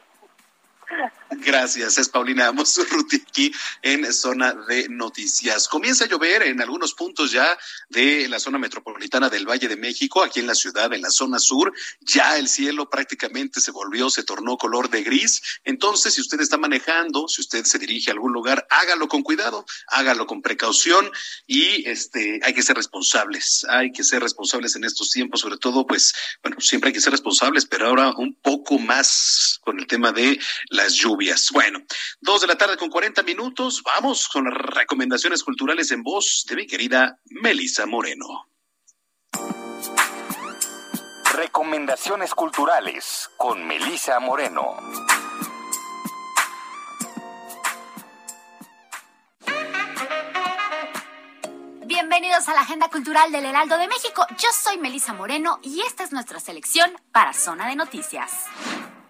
Gracias, es Paulina Mosurruti aquí en zona de noticias. Comienza a llover en algunos puntos ya de la zona metropolitana del Valle de México, aquí en la ciudad, en la zona sur. Ya el cielo prácticamente se volvió, se tornó color de gris. Entonces, si usted está manejando, si usted se dirige a algún lugar, hágalo con cuidado, hágalo con precaución y este hay que ser responsables. Hay que ser responsables en estos tiempos, sobre todo, pues, bueno, siempre hay que ser responsables, pero ahora un poco más con el tema de las lluvias. Bueno, dos de la tarde con 40 minutos. Vamos con las recomendaciones culturales en voz de mi querida Melisa Moreno. Recomendaciones culturales con Melisa Moreno. Bienvenidos a la Agenda Cultural del Heraldo de México. Yo soy Melisa Moreno y esta es nuestra selección para Zona de Noticias.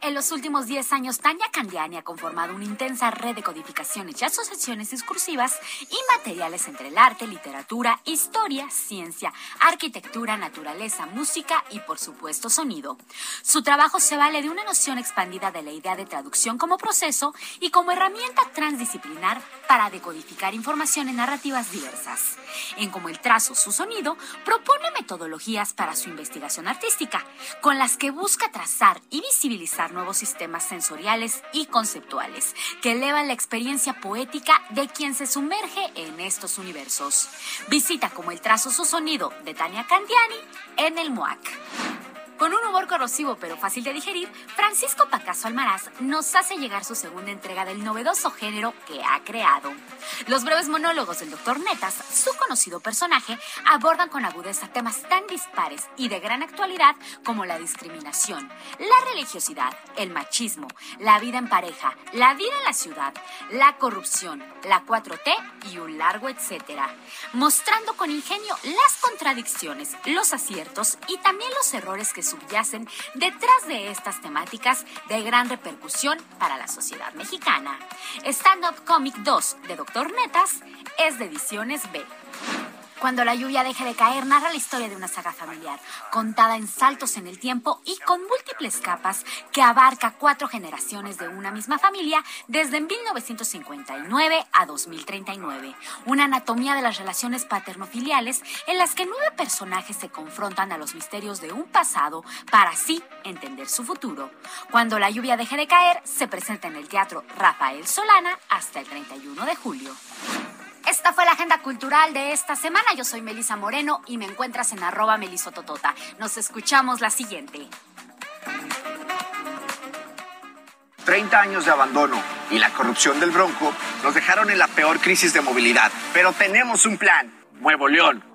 En los últimos 10 años, Tania Candiani ha conformado una intensa red de codificaciones y asociaciones discursivas y materiales entre el arte, literatura, historia, ciencia, arquitectura, naturaleza, música y, por supuesto, sonido. Su trabajo se vale de una noción expandida de la idea de traducción como proceso y como herramienta transdisciplinar para decodificar información en narrativas diversas. En Como el trazo, su sonido, propone metodologías para su investigación artística, con las que busca trazar y visibilizar nuevos sistemas sensoriales y conceptuales que elevan la experiencia poética de quien se sumerge en estos universos. Visita como el trazo su sonido de Tania Candiani en el MOAC. Con un humor corrosivo pero fácil de digerir, Francisco Pacaso Almaraz nos hace llegar su segunda entrega del novedoso género que ha creado. Los breves monólogos del Dr. Netas, su conocido personaje, abordan con agudeza temas tan dispares y de gran actualidad como la discriminación, la religiosidad, el machismo, la vida en pareja, la vida en la ciudad, la corrupción, la 4T y un largo etcétera, mostrando con ingenio las contradicciones, los aciertos y también los errores que subyacen detrás de estas temáticas de gran repercusión para la sociedad mexicana. Stand Up Comic 2 de Doctor Netas es de Ediciones B. Cuando la lluvia deje de caer, narra la historia de una saga familiar, contada en saltos en el tiempo y con múltiples capas que abarca cuatro generaciones de una misma familia desde 1959 a 2039. Una anatomía de las relaciones paternofiliales en las que nueve personajes se confrontan a los misterios de un pasado para así entender su futuro. Cuando la lluvia deje de caer, se presenta en el Teatro Rafael Solana hasta el 31 de julio. Esta fue la agenda cultural de esta semana. Yo soy Melisa Moreno y me encuentras en arroba melisototota. Nos escuchamos la siguiente. 30 años de abandono y la corrupción del Bronco nos dejaron en la peor crisis de movilidad. Pero tenemos un plan, Nuevo León.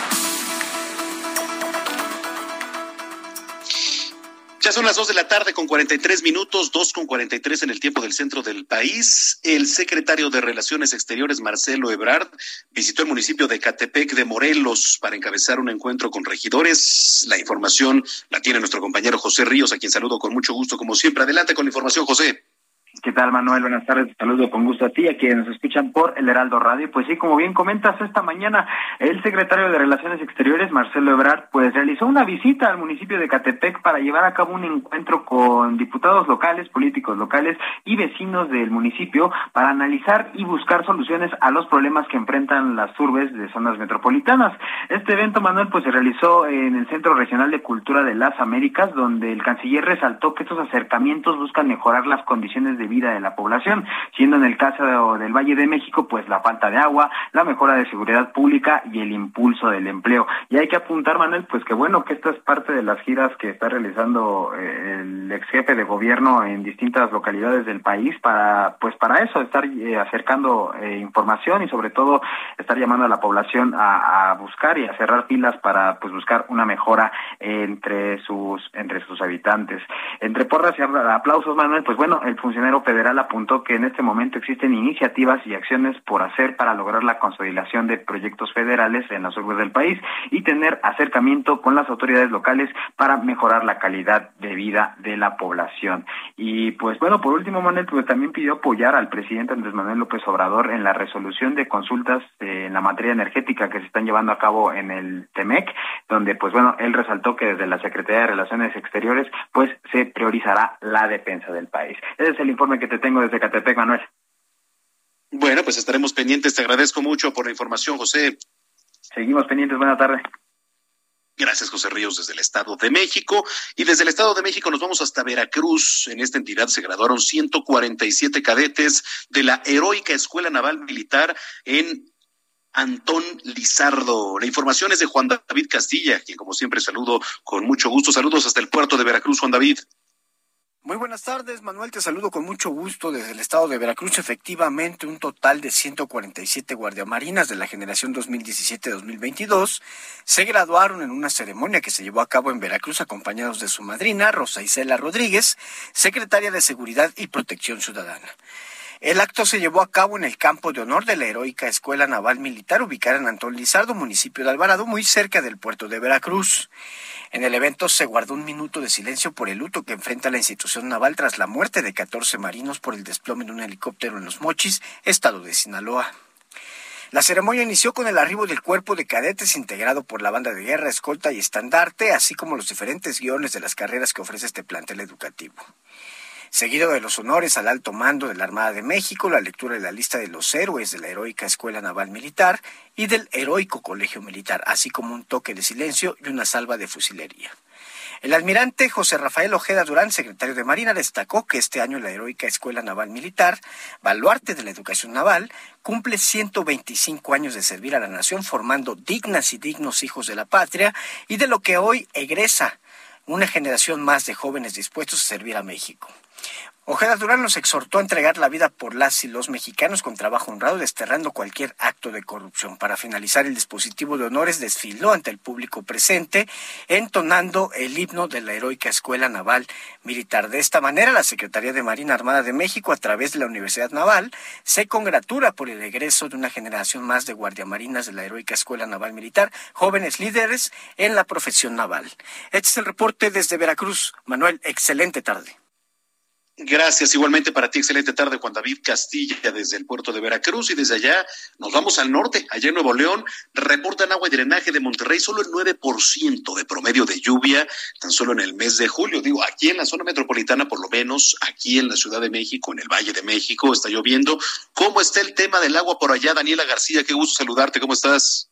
Son las 2 de la tarde con 43 minutos, 2 con 43 en el tiempo del centro del país. El secretario de Relaciones Exteriores, Marcelo Ebrard, visitó el municipio de Catepec de Morelos para encabezar un encuentro con regidores. La información la tiene nuestro compañero José Ríos, a quien saludo con mucho gusto, como siempre. Adelante con la información, José. ¿Qué tal, Manuel? Buenas tardes. saludo con gusto a ti, a quienes nos escuchan por el Heraldo Radio. Pues sí, como bien comentas, esta mañana el secretario de Relaciones Exteriores, Marcelo Ebrard, pues realizó una visita al municipio de Catepec para llevar a cabo un encuentro con diputados locales, políticos locales y vecinos del municipio para analizar y buscar soluciones a los problemas que enfrentan las urbes de zonas metropolitanas. Este evento, Manuel, pues se realizó en el Centro Regional de Cultura de las Américas, donde el canciller resaltó que estos acercamientos buscan mejorar las condiciones de vida de la población, siendo en el caso del Valle de México, pues la falta de agua, la mejora de seguridad pública y el impulso del empleo. Y hay que apuntar, Manuel, pues que bueno, que esta es parte de las giras que está realizando eh, el ex jefe de gobierno en distintas localidades del país para, pues para eso, estar eh, acercando eh, información y sobre todo estar llamando a la población a, a, buscar y a cerrar filas para pues buscar una mejora entre sus entre sus habitantes. Entre porras y aplausos, Manuel, pues bueno, el funcionario federal apuntó que en este momento existen iniciativas y acciones por hacer para lograr la consolidación de proyectos federales en las urbes del país y tener acercamiento con las autoridades locales para mejorar la calidad de vida de la población. Y pues bueno, por último, Manuel, pues también pidió apoyar al presidente Andrés Manuel López Obrador en la resolución de consultas eh, en la materia energética que se están llevando a cabo en el TEMEC, donde pues bueno, él resaltó que desde la Secretaría de Relaciones Exteriores pues se priorizará la defensa del país. Ese es el informe que te tengo desde Catepec, Manuel. Bueno, pues estaremos pendientes. Te agradezco mucho por la información, José. Seguimos pendientes. Buena tarde. Gracias, José Ríos, desde el Estado de México. Y desde el Estado de México nos vamos hasta Veracruz. En esta entidad se graduaron 147 cadetes de la heroica Escuela Naval Militar en Antón Lizardo. La información es de Juan David Castilla, quien como siempre saludo con mucho gusto. Saludos hasta el puerto de Veracruz, Juan David. Muy buenas tardes, Manuel. Te saludo con mucho gusto desde el estado de Veracruz. Efectivamente, un total de 147 guardiamarinas de la generación 2017-2022 se graduaron en una ceremonia que se llevó a cabo en Veracruz acompañados de su madrina, Rosa Isela Rodríguez, secretaria de Seguridad y Protección Ciudadana. El acto se llevó a cabo en el campo de honor de la heroica Escuela Naval Militar ubicada en Antón Lizardo, municipio de Alvarado, muy cerca del puerto de Veracruz. En el evento se guardó un minuto de silencio por el luto que enfrenta la institución naval tras la muerte de 14 marinos por el desplome de un helicóptero en Los Mochis, estado de Sinaloa. La ceremonia inició con el arribo del cuerpo de cadetes integrado por la banda de guerra, escolta y estandarte, así como los diferentes guiones de las carreras que ofrece este plantel educativo seguido de los honores al alto mando de la Armada de México, la lectura de la lista de los héroes de la heroica Escuela Naval Militar y del heroico Colegio Militar, así como un toque de silencio y una salva de fusilería. El almirante José Rafael Ojeda Durán, secretario de Marina, destacó que este año la heroica Escuela Naval Militar, baluarte de la educación naval, cumple 125 años de servir a la nación formando dignas y dignos hijos de la patria y de lo que hoy egresa una generación más de jóvenes dispuestos a servir a México. Ojeda Durán nos exhortó a entregar la vida por las y los mexicanos con trabajo honrado, desterrando cualquier acto de corrupción. Para finalizar, el dispositivo de honores desfiló ante el público presente, entonando el himno de la heroica Escuela Naval Militar. De esta manera, la Secretaría de Marina Armada de México, a través de la Universidad Naval, se congratula por el egreso de una generación más de guardiamarinas de la heroica Escuela Naval Militar, jóvenes líderes en la profesión naval. Este es el reporte desde Veracruz. Manuel, excelente tarde. Gracias, igualmente para ti, excelente tarde, Juan David Castilla, desde el puerto de Veracruz y desde allá nos vamos al norte, allá en Nuevo León, reportan agua y drenaje de Monterrey, solo el 9% de promedio de lluvia, tan solo en el mes de julio, digo, aquí en la zona metropolitana, por lo menos, aquí en la Ciudad de México, en el Valle de México, está lloviendo. ¿Cómo está el tema del agua por allá? Daniela García, qué gusto saludarte, ¿cómo estás?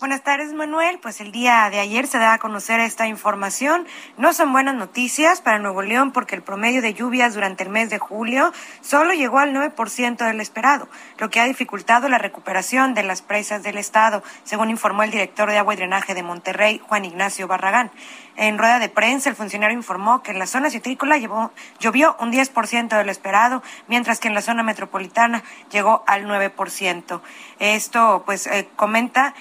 Buenas tardes, Manuel. Pues el día de ayer se da a conocer esta información. No son buenas noticias para Nuevo León porque el promedio de lluvias durante el mes de julio solo llegó al 9% del esperado, lo que ha dificultado la recuperación de las presas del estado, según informó el director de agua y drenaje de Monterrey, Juan Ignacio Barragán. En rueda de prensa, el funcionario informó que en la zona citrícola llevó, llovió un 10% del esperado, mientras que en la zona metropolitana llegó al 9%. Esto, pues, eh, comenta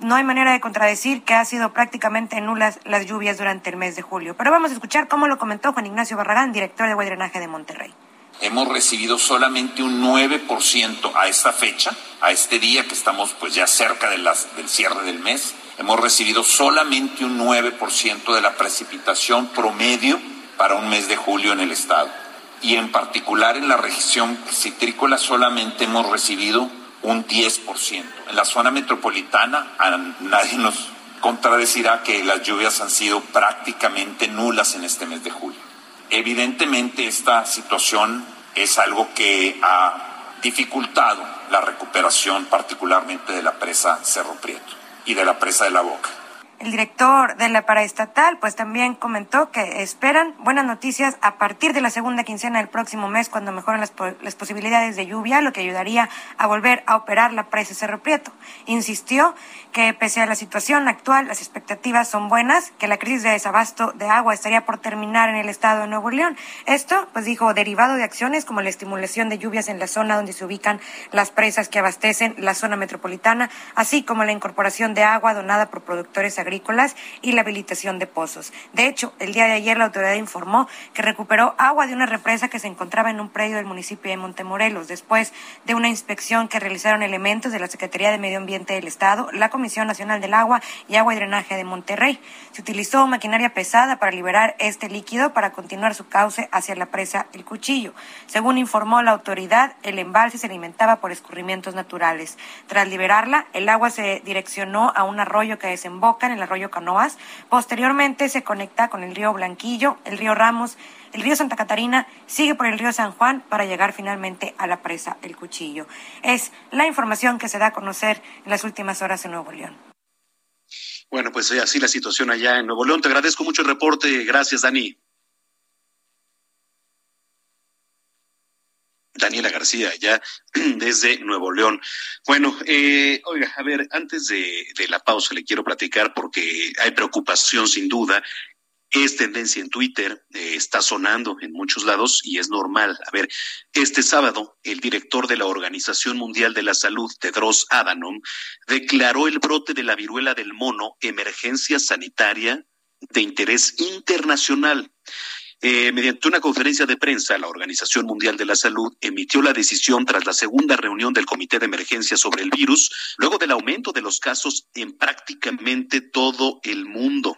no hay manera de contradecir que ha sido prácticamente nulas las lluvias durante el mes de julio. Pero vamos a escuchar cómo lo comentó Juan Ignacio Barragán, director de Agua Drenaje de Monterrey. Hemos recibido solamente un 9% a esta fecha, a este día que estamos pues ya cerca del cierre del mes. Hemos recibido solamente un 9% de la precipitación promedio para un mes de julio en el estado. Y en particular en la región citrícola solamente hemos recibido un 10%. En la zona metropolitana nadie nos contradecirá que las lluvias han sido prácticamente nulas en este mes de julio. Evidentemente esta situación es algo que ha dificultado la recuperación particularmente de la presa Cerro Prieto y de la presa de la Boca. El director de la paraestatal pues también comentó que esperan buenas noticias a partir de la segunda quincena del próximo mes cuando mejoren las, las posibilidades de lluvia, lo que ayudaría a volver a operar la presa Cerro Prieto. Insistió que pese a la situación actual las expectativas son buenas, que la crisis de desabasto de agua estaría por terminar en el estado de Nuevo León. Esto, pues dijo, derivado de acciones como la estimulación de lluvias en la zona donde se ubican las presas que abastecen la zona metropolitana, así como la incorporación de agua donada por productores agrícolas agrícolas y la habilitación de pozos. De hecho, el día de ayer la autoridad informó que recuperó agua de una represa que se encontraba en un predio del municipio de Montemorelos, después de una inspección que realizaron elementos de la Secretaría de Medio Ambiente del Estado, la Comisión Nacional del Agua y Agua y Drenaje de Monterrey. Se utilizó maquinaria pesada para liberar este líquido para continuar su cauce hacia la presa El Cuchillo. Según informó la autoridad, el embalse se alimentaba por escurrimientos naturales. Tras liberarla, el agua se direccionó a un arroyo que desemboca en el arroyo Canoas. Posteriormente se conecta con el río Blanquillo, el río Ramos, el río Santa Catarina, sigue por el río San Juan para llegar finalmente a la presa El Cuchillo. Es la información que se da a conocer en las últimas horas en Nuevo León. Bueno, pues así la situación allá en Nuevo León. Te agradezco mucho el reporte. Gracias, Dani. Daniela García, ya desde Nuevo León. Bueno, eh, oiga, a ver, antes de, la pausa le quiero platicar porque hay preocupación sin duda es tendencia en Twitter, eh, está sonando en muchos lados y es normal. A ver, este sábado, el director de la Organización Mundial de la Salud, Tedros Adhanom, declaró el brote de la viruela del mono emergencia sanitaria de interés internacional. Eh, mediante una conferencia de prensa, la Organización Mundial de la Salud emitió la decisión tras la segunda reunión del Comité de Emergencia sobre el virus, luego del aumento de los casos en prácticamente todo el mundo.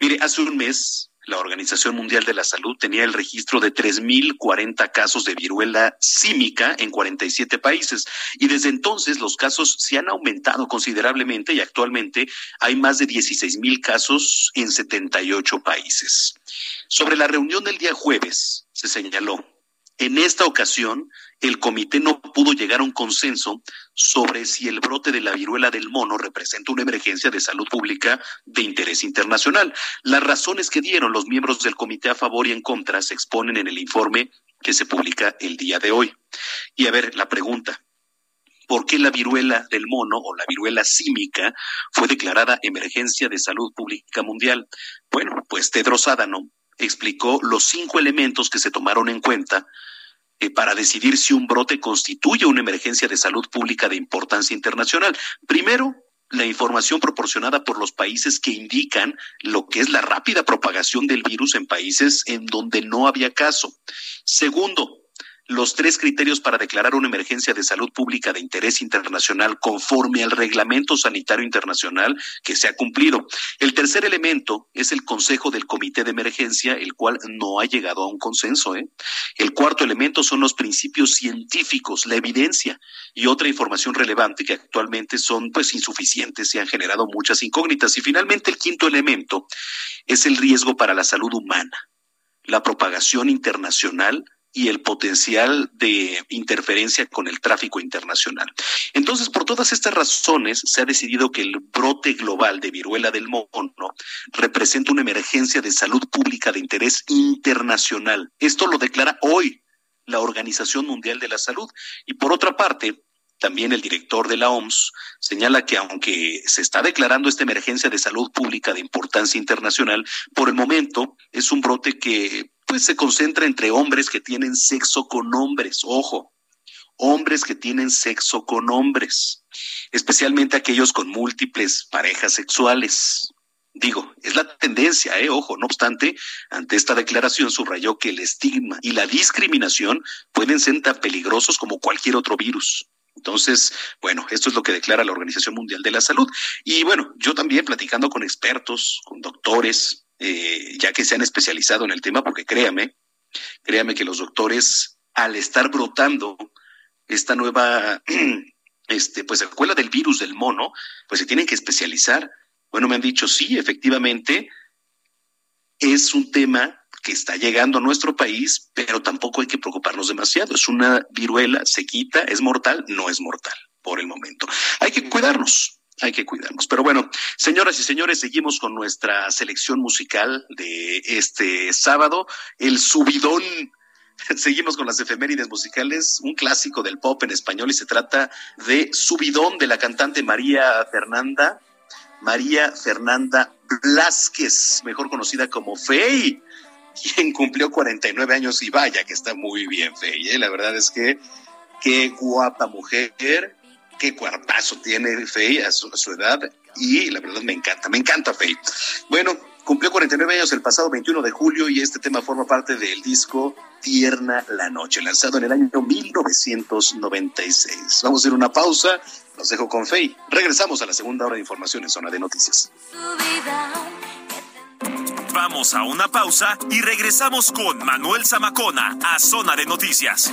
Mire, hace un mes la Organización Mundial de la Salud tenía el registro de 3.040 casos de viruela símica en 47 países y desde entonces los casos se han aumentado considerablemente y actualmente hay más de 16.000 casos en 78 países. Sobre la reunión del día jueves se señaló, en esta ocasión el comité no pudo llegar a un consenso sobre si el brote de la viruela del mono representa una emergencia de salud pública de interés internacional. Las razones que dieron los miembros del comité a favor y en contra se exponen en el informe que se publica el día de hoy. Y a ver, la pregunta, ¿por qué la viruela del mono o la viruela símica fue declarada emergencia de salud pública mundial? Bueno, pues Tedros Adhanom explicó los cinco elementos que se tomaron en cuenta para decidir si un brote constituye una emergencia de salud pública de importancia internacional. Primero, la información proporcionada por los países que indican lo que es la rápida propagación del virus en países en donde no había caso. Segundo, los tres criterios para declarar una emergencia de salud pública de interés internacional conforme al reglamento sanitario internacional que se ha cumplido. El tercer elemento es el Consejo del Comité de Emergencia, el cual no ha llegado a un consenso. ¿eh? El cuarto elemento son los principios científicos, la evidencia y otra información relevante que actualmente son pues insuficientes y han generado muchas incógnitas. Y finalmente el quinto elemento es el riesgo para la salud humana, la propagación internacional y el potencial de interferencia con el tráfico internacional. Entonces, por todas estas razones, se ha decidido que el brote global de viruela del mono representa una emergencia de salud pública de interés internacional. Esto lo declara hoy la Organización Mundial de la Salud. Y por otra parte, también el director de la OMS señala que aunque se está declarando esta emergencia de salud pública de importancia internacional, por el momento es un brote que pues se concentra entre hombres que tienen sexo con hombres, ojo, hombres que tienen sexo con hombres, especialmente aquellos con múltiples parejas sexuales. Digo, es la tendencia, eh, ojo, no obstante, ante esta declaración subrayó que el estigma y la discriminación pueden ser tan peligrosos como cualquier otro virus. Entonces, bueno, esto es lo que declara la Organización Mundial de la Salud. Y bueno, yo también platicando con expertos, con doctores, eh, ya que se han especializado en el tema, porque créame, créame que los doctores, al estar brotando esta nueva, este, pues, secuela del virus del mono, pues se tienen que especializar. Bueno, me han dicho, sí, efectivamente, es un tema que está llegando a nuestro país, pero tampoco hay que preocuparnos demasiado. Es una viruela, se quita, es mortal, no es mortal por el momento. Hay que cuidarnos, hay que cuidarnos. Pero bueno, señoras y señores, seguimos con nuestra selección musical de este sábado, el subidón. Seguimos con las efemérides musicales, un clásico del pop en español y se trata de Subidón de la cantante María Fernanda, María Fernanda Blasquez, mejor conocida como Fey, quien cumplió 49 años y vaya que está muy bien Fey, ¿eh? la verdad es que qué guapa mujer, qué cuerpazo tiene Fey a su, edad y la verdad me encanta, me encanta Fey. Bueno, cumplió 49 años el pasado 21 de julio y este tema forma parte del disco Tierna la Noche, lanzado en el año 1996. Vamos a hacer una pausa, los dejo con Fey. Regresamos a la segunda hora de información en Zona de Noticias. Vamos a una pausa y regresamos con Manuel Zamacona a Zona de Noticias.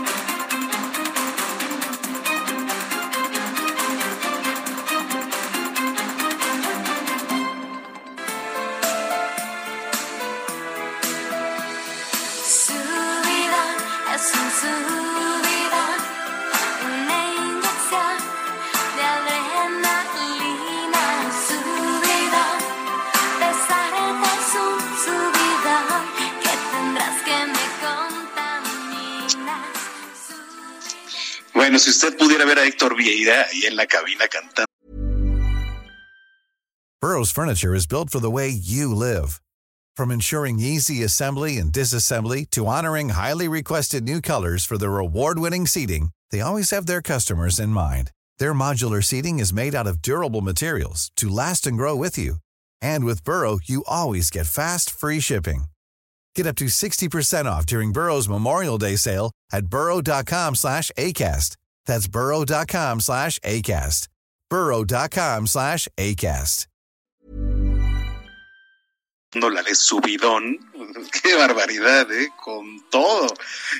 Bueno, si usted pudiera ver a Héctor Vieira ahí en la cabina cantando. Burroughs Furniture is built for the way you live. From ensuring easy assembly and disassembly to honoring highly requested new colors for their award-winning seating, they always have their customers in mind. Their modular seating is made out of durable materials to last and grow with you. And with Burrow, you always get fast, free shipping. Get up to 60% off during Burrow's Memorial Day sale at burrow.com slash ACAST. That's burrow.com slash ACAST. burrow.com slash ACAST. subidón, qué barbaridad, ¿eh? Con todo.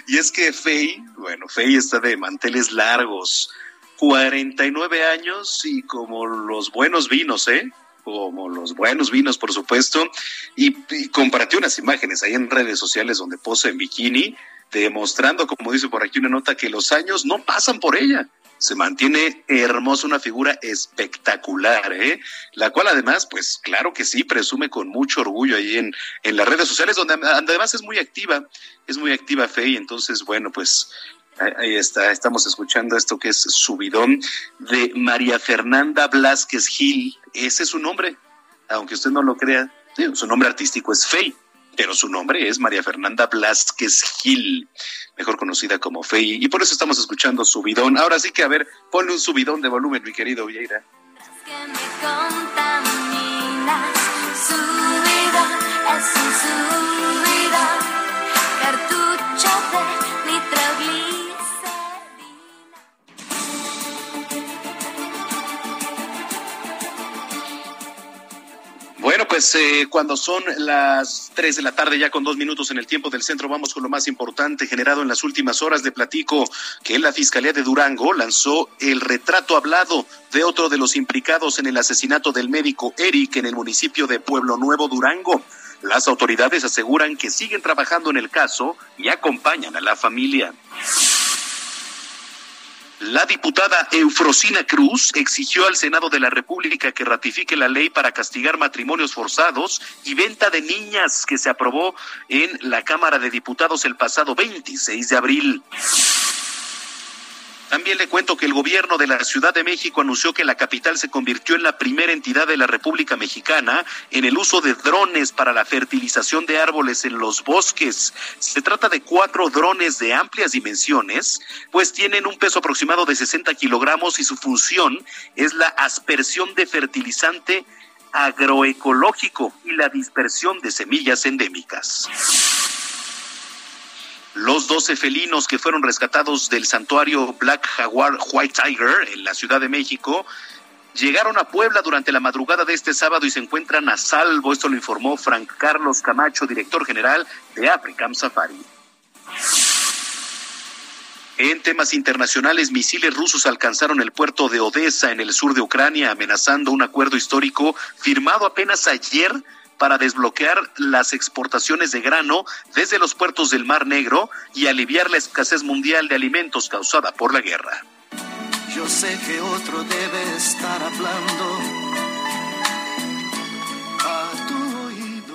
Y es que Fey, bueno, Fey está de manteles largos, 49 años y como los buenos vinos, ¿eh? como los buenos vinos, por supuesto, y, compartió unas imágenes ahí en redes sociales donde posa en bikini, demostrando, como dice por aquí una nota, que los años no pasan por ella. Se mantiene hermosa, una figura espectacular, ¿eh? La cual además, pues claro que sí, presume con mucho orgullo ahí en, en las redes sociales, donde además es muy activa, es muy activa Fe, entonces, bueno, pues Ahí está, estamos escuchando esto que es Subidón de María Fernanda Blasquez Gil. Ese es su nombre, aunque usted no lo crea. su nombre artístico es Fey, pero su nombre es María Fernanda Blasquez Gil, mejor conocida como Fey. Y por eso estamos escuchando Subidón. Ahora sí que, a ver, ponle un subidón de volumen, mi querido Vieira. Bueno, pues eh, cuando son las 3 de la tarde, ya con dos minutos en el tiempo del centro, vamos con lo más importante generado en las últimas horas de platico, que la Fiscalía de Durango lanzó el retrato hablado de otro de los implicados en el asesinato del médico Eric en el municipio de Pueblo Nuevo, Durango. Las autoridades aseguran que siguen trabajando en el caso y acompañan a la familia. La diputada Eufrosina Cruz exigió al Senado de la República que ratifique la ley para castigar matrimonios forzados y venta de niñas que se aprobó en la Cámara de Diputados el pasado 26 de abril. También le cuento que el gobierno de la Ciudad de México anunció que la capital se convirtió en la primera entidad de la República Mexicana en el uso de drones para la fertilización de árboles en los bosques. Se trata de cuatro drones de amplias dimensiones, pues tienen un peso aproximado de 60 kilogramos y su función es la aspersión de fertilizante agroecológico y la dispersión de semillas endémicas. Los 12 felinos que fueron rescatados del santuario Black Jaguar White Tiger en la Ciudad de México llegaron a Puebla durante la madrugada de este sábado y se encuentran a salvo. Esto lo informó Frank Carlos Camacho, director general de Africam Safari. En temas internacionales, misiles rusos alcanzaron el puerto de Odessa en el sur de Ucrania, amenazando un acuerdo histórico firmado apenas ayer para desbloquear las exportaciones de grano desde los puertos del Mar Negro y aliviar la escasez mundial de alimentos causada por la guerra. Yo sé que otro debe estar hablando a tu oído.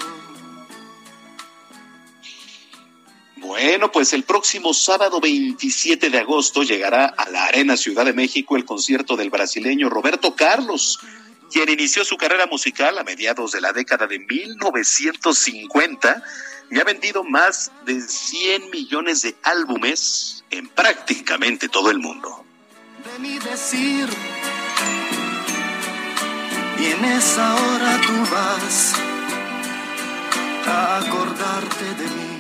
Bueno, pues el próximo sábado 27 de agosto llegará a la Arena Ciudad de México el concierto del brasileño Roberto Carlos quien inició su carrera musical a mediados de la década de 1950 y ha vendido más de 100 millones de álbumes en prácticamente todo el mundo. De decir, y en esa hora tú vas a acordarte de mí.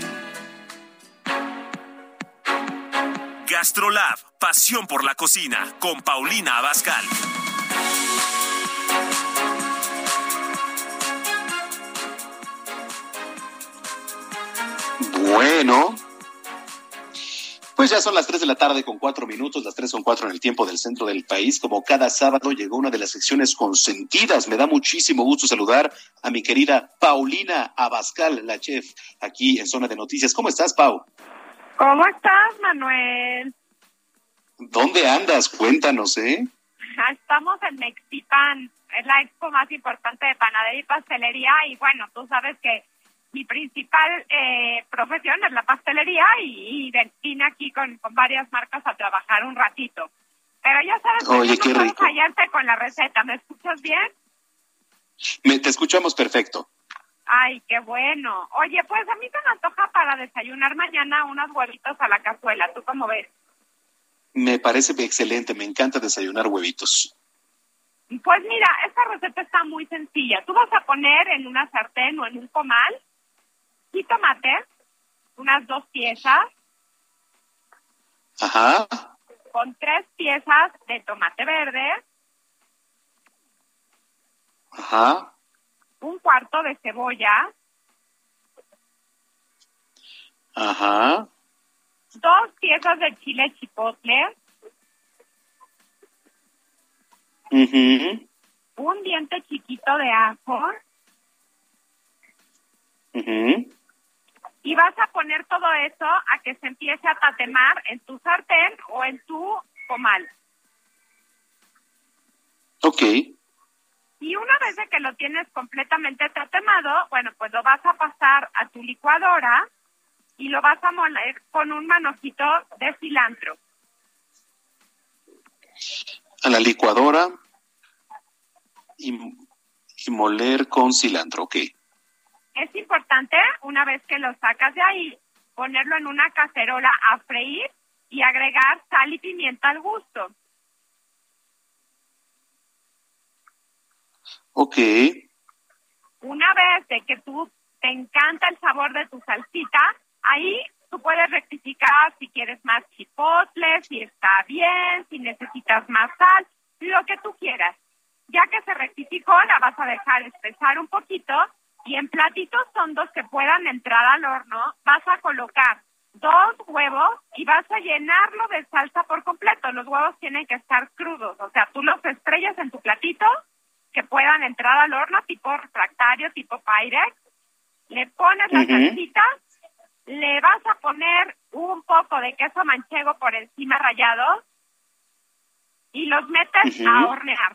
Gastrolab, pasión por la cocina, con Paulina Abascal. Bueno, pues ya son las 3 de la tarde con cuatro minutos, las 3 son cuatro en el tiempo del centro del país. Como cada sábado llegó una de las secciones consentidas. Me da muchísimo gusto saludar a mi querida Paulina Abascal, la chef, aquí en Zona de Noticias. ¿Cómo estás, Pau? ¿Cómo estás, Manuel? ¿Dónde andas? Cuéntanos, ¿eh? Estamos en Mexipan, es la expo más importante de panadería y pastelería y bueno, tú sabes que mi principal eh, profesión es la pastelería y, y vine aquí con, con varias marcas a trabajar un ratito. Pero ya sabes, Oye, que no puedo fallarte con la receta. ¿Me escuchas bien? Me, te escuchamos perfecto. Ay, qué bueno. Oye, pues a mí se me antoja para desayunar mañana unos huevitos a la cazuela. ¿Tú cómo ves? Me parece excelente, me encanta desayunar huevitos. Pues mira, esta receta está muy sencilla. Tú vas a poner en una sartén o en un comal jitomate, unas dos piezas, Ajá, con tres piezas de tomate verde, ajá, un cuarto de cebolla, ajá, dos piezas de chile chipotle, ujú, un diente chiquito de ajo. Ujú. Y vas a poner todo eso a que se empiece a tatemar en tu sartén o en tu comal. Ok, Y una vez de que lo tienes completamente tatemado, bueno, pues lo vas a pasar a tu licuadora y lo vas a moler con un manojito de cilantro. a la licuadora y, y moler con cilantro, ok. Es importante, una vez que lo sacas de ahí, ponerlo en una cacerola a freír y agregar sal y pimienta al gusto. Ok, Una vez de que tú te encanta el sabor de tu salsita, ahí tú puedes rectificar si quieres más chipotle, si está bien, si necesitas más sal, lo que tú quieras. Ya que se rectificó, la vas a dejar espesar un poquito y en platitos hondos que puedan entrar al horno, vas a colocar dos huevos y vas a llenarlo de salsa por completo. Los huevos tienen que estar crudos, o sea, tú los estrellas en tu platito que puedan entrar al horno tipo refractario, tipo Pyrex. Le pones la salsita, le vas a poner un poco de queso manchego por encima rallado y los metes a hornear.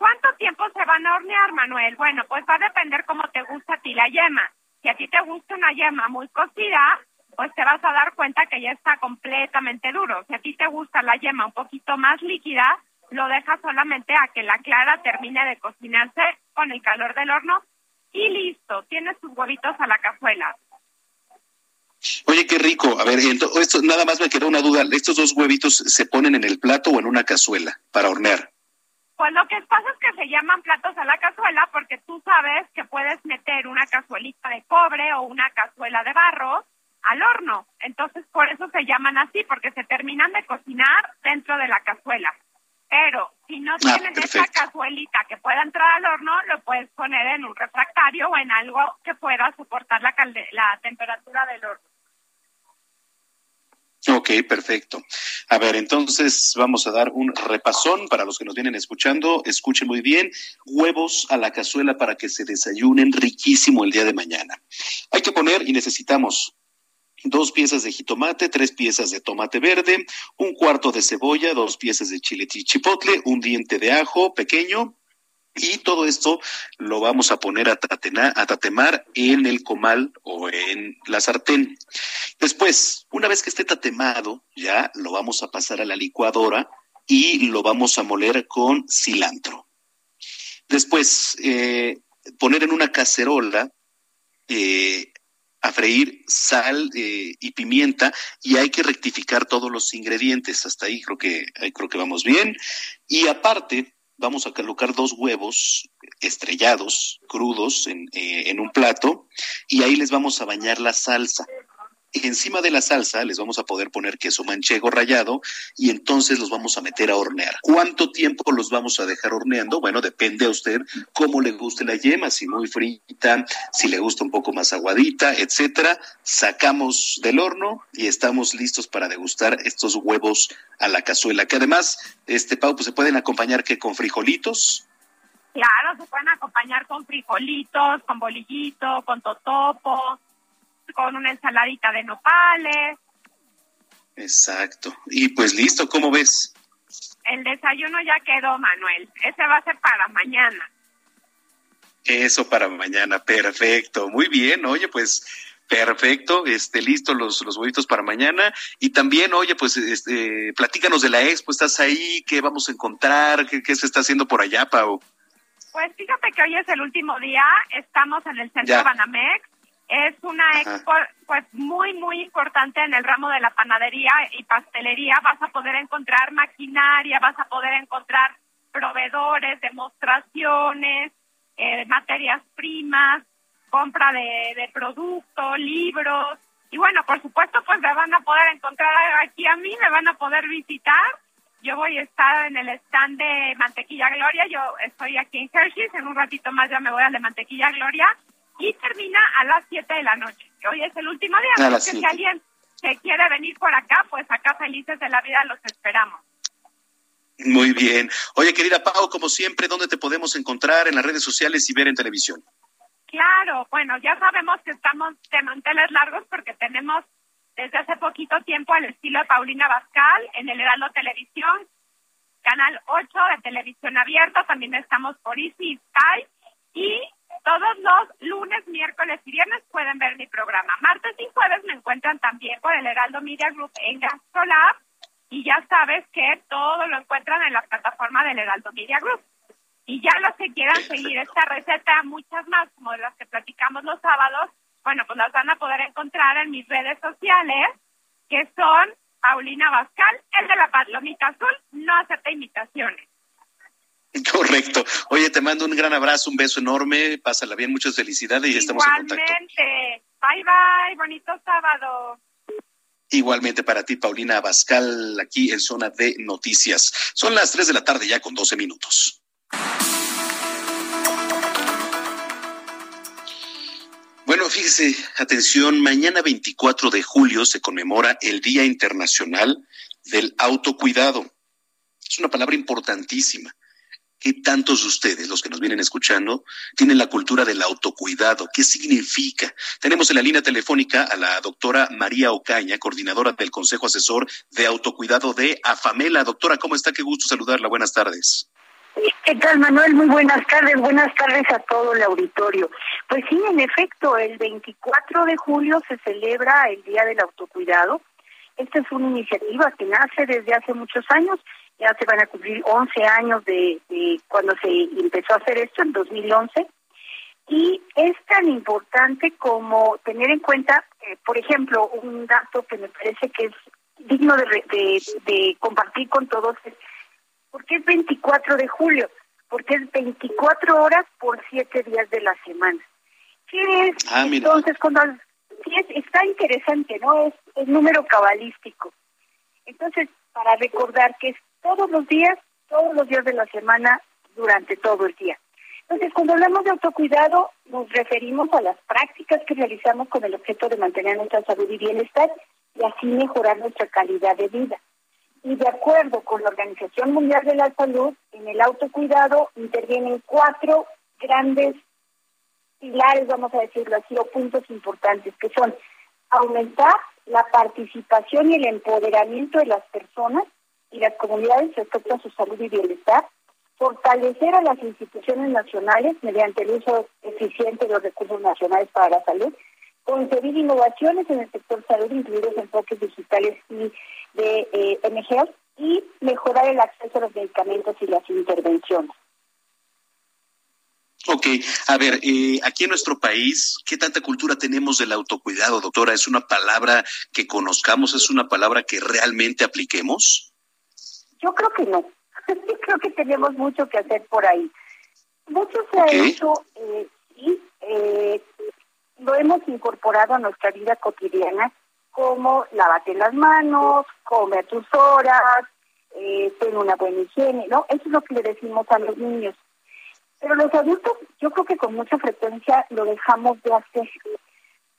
¿Cuánto tiempo se van a hornear, Manuel? Bueno, pues va a depender cómo te gusta a ti la yema. Si a ti te gusta una yema muy cocida, pues te vas a dar cuenta que ya está completamente duro. Si a ti te gusta la yema un poquito más líquida, lo dejas solamente a que la clara termine de cocinarse con el calor del horno y listo, tienes tus huevitos a la cazuela. Oye, qué rico. A ver, esto nada más me quedó una duda. ¿Estos dos huevitos se ponen en el plato o en una cazuela para hornear? Pues lo que pasa es que se llaman platos a la cazuela porque tú sabes que puedes meter una cazuelita de cobre o una cazuela de barro al horno. Entonces, por eso se llaman así, porque se terminan de cocinar dentro de la cazuela. Pero si no tienes esa cazuelita que pueda entrar al horno, lo puedes poner en un refractario o en algo que pueda soportar la, calde- la temperatura del horno. Ok, perfecto. A ver, entonces vamos a dar un repasón para los que nos vienen escuchando. Escuchen muy bien. Huevos a la cazuela para que se desayunen riquísimo el día de mañana. Hay que poner y necesitamos dos piezas de jitomate, tres piezas de tomate verde, un cuarto de cebolla, dos piezas de chile chipotle, un diente de ajo pequeño, y todo esto lo vamos a poner a, tatemar en el comal o en la sartén. Después, una vez que esté tatemado, ya lo vamos a pasar a la licuadora y lo vamos a moler con cilantro. Después, eh, poner en una cacerola eh, a freír sal eh, y pimienta y hay que rectificar todos los ingredientes. Hasta ahí creo que, ahí creo que vamos bien. Y aparte, vamos a colocar dos huevos estrellados, crudos, en, eh, en un plato y ahí les vamos a bañar la salsa. Encima de la salsa les vamos a poder poner queso manchego rallado y entonces los vamos a meter a hornear. ¿Cuánto tiempo los vamos a dejar horneando? Bueno, depende a usted cómo le guste la yema, si muy frita, si le gusta un poco más aguadita, etcétera. Sacamos del horno y estamos listos para degustar estos huevos a la cazuela, que además, este Pau, pues se pueden acompañar que con frijolitos, Claro, se pueden acompañar con frijolitos, con bolillito, con totopo, con una ensaladita de nopales. Exacto. Y pues listo, ¿cómo ves? El desayuno ya quedó, Manuel. Ese va a ser para mañana. Eso para mañana, perfecto, muy bien, oye, pues Perfecto, este, listo los, los huevitos para mañana. Y también, oye, pues, este, platícanos de la expo, ¿estás ahí? ¿Qué vamos a encontrar? ¿Qué, qué se está haciendo por allá, Pau? Pues fíjate que hoy es el último día, estamos en el centro Ya. Banamex. Es una expo pues muy muy importante en el ramo de la panadería y pastelería. Vas a poder encontrar maquinaria, vas a poder encontrar proveedores, demostraciones, eh, materias primas, compra de, de productos, libros. Y bueno, por supuesto, pues me van a poder encontrar aquí a mí, me van a poder visitar. Yo voy a estar en el stand de Mantequilla Gloria. Yo estoy aquí en Hershey's. En un ratito más ya me voy al de Mantequilla Gloria. Y termina a las 7 de la noche. Hoy es el último día. A Así que si alguien se quiere venir por acá, pues acá felices de la vida los esperamos. Muy bien. Oye, querida Pau, como siempre, ¿dónde te podemos encontrar en las redes sociales y ver en televisión? Claro, bueno, ya sabemos que estamos de manteles largos porque tenemos desde hace poquito tiempo el estilo de Paulina Bascal en el Heraldo Televisión, Canal 8 de Televisión Abierta, también estamos por Easy Sky y todos los lunes, miércoles y viernes pueden ver mi programa. Martes y jueves me encuentran también por el Heraldo Media Group en Gastrolab y ya sabes que todo lo encuentran en la plataforma del Heraldo Media Group. Y ya los que quieran seguir esta receta, muchas más, como de las que platicamos los sábados, bueno, pues las van a poder encontrar en mis redes sociales, que son Paulina Bascal, el de la palomita azul, no acepta imitaciones. Correcto. Oye, te mando un gran abrazo, un beso enorme, pásala bien, muchas felicidades y estamos en contacto. Igualmente. Bye, bye. Bonito sábado. Igualmente para ti, Paulina Abascal, aquí en Zona de Noticias. Son las 3 de la tarde ya con 12 minutos. Bueno, fíjese, atención, mañana 24 de julio se conmemora el Día Internacional del Autocuidado. Es una palabra importantísima. ¿Qué tantos de ustedes, los que nos vienen escuchando, tienen la cultura del autocuidado? ¿Qué significa? Tenemos en la línea telefónica a la doctora María Ocaña, coordinadora del Consejo Asesor de Autocuidado de AFAMELA. Doctora, ¿cómo está? Qué gusto saludarla. Buenas tardes. ¿Qué tal, Manuel? Muy buenas tardes. Buenas tardes a todo el auditorio. Pues sí, en efecto, el 24 de julio se celebra el Día del Autocuidado. Esta es una iniciativa que nace desde hace muchos años. Ya se van a cumplir 11 años de, de cuando se empezó a hacer esto, en 2011. Y es tan importante como tener en cuenta, eh, por ejemplo, un dato que me parece que es digno de, de, de compartir con todos es ¿Por qué es 24 de julio? Porque es 24 horas por 7 días de la semana. ¿Qué es? Ah. Entonces, cuando... Sí, es, está interesante, ¿no? Es, es número cabalístico. Entonces, para recordar que es todos los días, todos los días de la semana, durante todo el día. Entonces, cuando hablamos de autocuidado, nos referimos a las prácticas que realizamos con el objeto de mantener nuestra salud y bienestar y así mejorar nuestra calidad de vida y de acuerdo con la Organización Mundial de la Salud, en el autocuidado intervienen cuatro grandes pilares, vamos a decirlo así, o puntos importantes, que son aumentar la participación y el empoderamiento de las personas y las comunidades respecto a su salud y bienestar, fortalecer a las instituciones nacionales mediante el uso eficiente de los recursos nacionales para la salud, concebir innovaciones en el sector salud, incluidos enfoques digitales y de eh, MGL, y mejorar el acceso a los medicamentos y las intervenciones. Ok, a ver, eh, aquí en nuestro país, ¿qué tanta cultura tenemos del autocuidado, doctora? ¿Es una palabra que conozcamos? ¿Es una palabra que realmente apliquemos? Yo creo que no. creo que tenemos mucho que hacer por ahí. Mucho se ha hecho, eh, y eh, lo hemos incorporado a nuestra vida cotidiana, como lavate las manos, come a tus horas, eh, ten una buena higiene, ¿no? Eso es lo que le decimos a los niños. Pero los adultos, yo creo que con mucha frecuencia lo dejamos de hacer.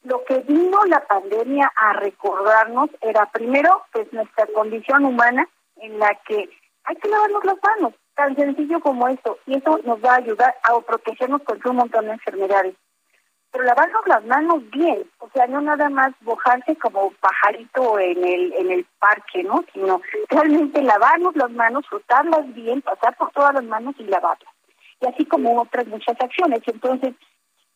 Lo que vino la pandemia a recordarnos era primero, pues nuestra condición humana en la que hay que lavarnos las manos, tan sencillo como eso, y eso nos va a ayudar a protegernos contra un montón de enfermedades. Pero lavarnos las manos bien, o sea, no nada más bojarse como pajarito en el en el parque, ¿no? Sino realmente lavarnos las manos, frotarlas bien, pasar por todas las manos y lavarlas. y así como otras muchas acciones. Entonces,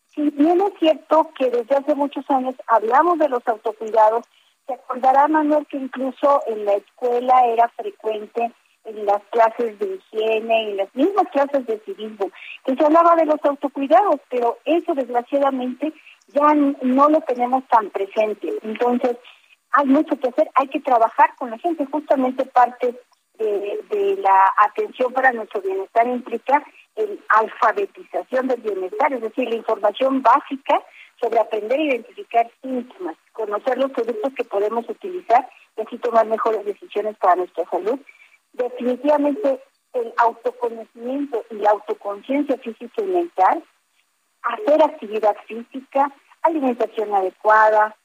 si bien es cierto que desde hace muchos años hablamos de los autocuidados, se acordará Manuel que incluso en la escuela era frecuente en las clases de higiene, en las mismas clases de civismo, que se hablaba de los autocuidados, pero eso desgraciadamente ya no lo tenemos tan presente. Entonces, hay mucho que hacer, hay que trabajar con la gente. Justamente parte de, la atención para nuestro bienestar implica el alfabetización del bienestar, es decir, la información básica sobre aprender a identificar síntomas, conocer los productos que podemos utilizar y así tomar mejores decisiones para nuestra salud. Definitivamente el autoconocimiento y la autoconciencia física y mental, hacer actividad física, alimentación adecuada,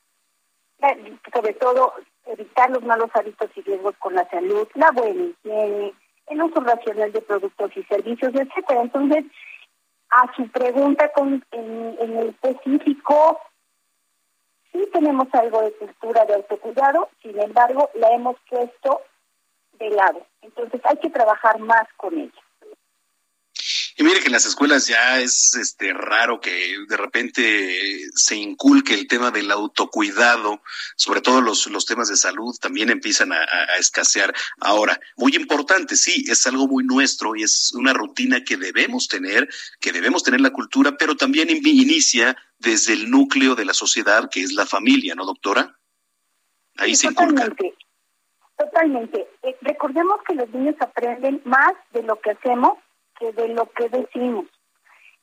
sobre todo evitar los malos hábitos y riesgos con la salud, la buena higiene, el uso racional de productos y servicios, etcétera. Entonces, a su pregunta con, en, en específico, sí tenemos algo de cultura de autocuidado, sin embargo, la hemos puesto de lado. Entonces, hay que trabajar más con ella. Y mire que en las escuelas ya es este raro que de repente se inculque el tema del autocuidado, sobre todo los, los temas de salud también empiezan a, a, escasear. Ahora, muy importante, sí, es algo muy nuestro y es una rutina que debemos tener, que debemos tener la cultura, pero también inicia desde el núcleo de la sociedad, que es la familia, ¿no, doctora? Ahí sí, se inculca. Totalmente. Totalmente. Eh, recordemos que los niños aprenden más de lo que hacemos que de lo que decimos.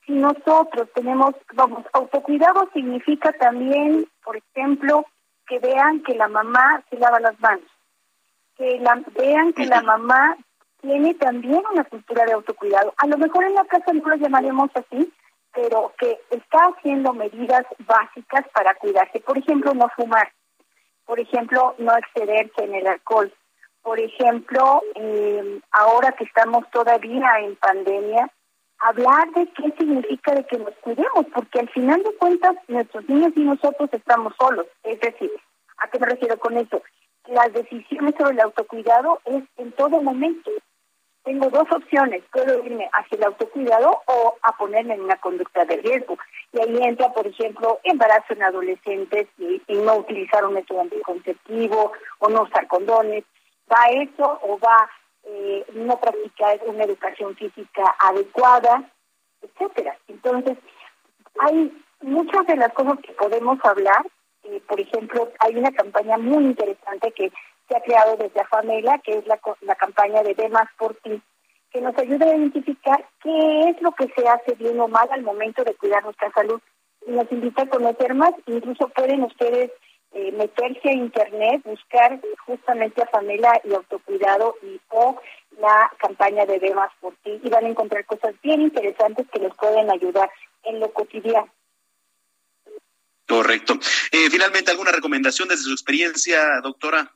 Si nosotros tenemos, vamos, autocuidado significa también, por ejemplo, que vean que la mamá se lava las manos, que la, vean que la mamá tiene también una cultura de autocuidado. A lo mejor en la casa no lo llamaremos así, pero que está haciendo medidas básicas para cuidarse. Por ejemplo, no fumar. Por ejemplo, no excederse en el alcohol por ejemplo, eh, ahora que estamos todavía en pandemia, hablar de qué significa de que nos cuidemos, porque al final de cuentas nuestros niños y nosotros estamos solos. Es decir, ¿a qué me refiero con eso? Las decisiones sobre el autocuidado es en todo momento. Tengo dos opciones, puedo irme hacia el autocuidado o a ponerme en una conducta de riesgo. Y ahí entra, por ejemplo, embarazo en adolescentes y, y no utilizar un método anticonceptivo o no usar condones va eso o va eh, no practicar una educación física adecuada, etcétera. Entonces, hay muchas de las cosas que podemos hablar. Eh, por ejemplo, hay una campaña muy interesante que se ha creado desde Afamela, que es la, la campaña de Demas por ti, que nos ayuda a identificar qué es lo que se hace bien o mal al momento de cuidar nuestra salud. Y nos invita a conocer más, incluso pueden ustedes eh, meterse a internet, buscar justamente a familia y autocuidado y o la campaña de Bemas por ti y van a encontrar cosas bien interesantes que les pueden ayudar en lo cotidiano. Correcto. Eh, finalmente, ¿alguna recomendación desde su experiencia, doctora?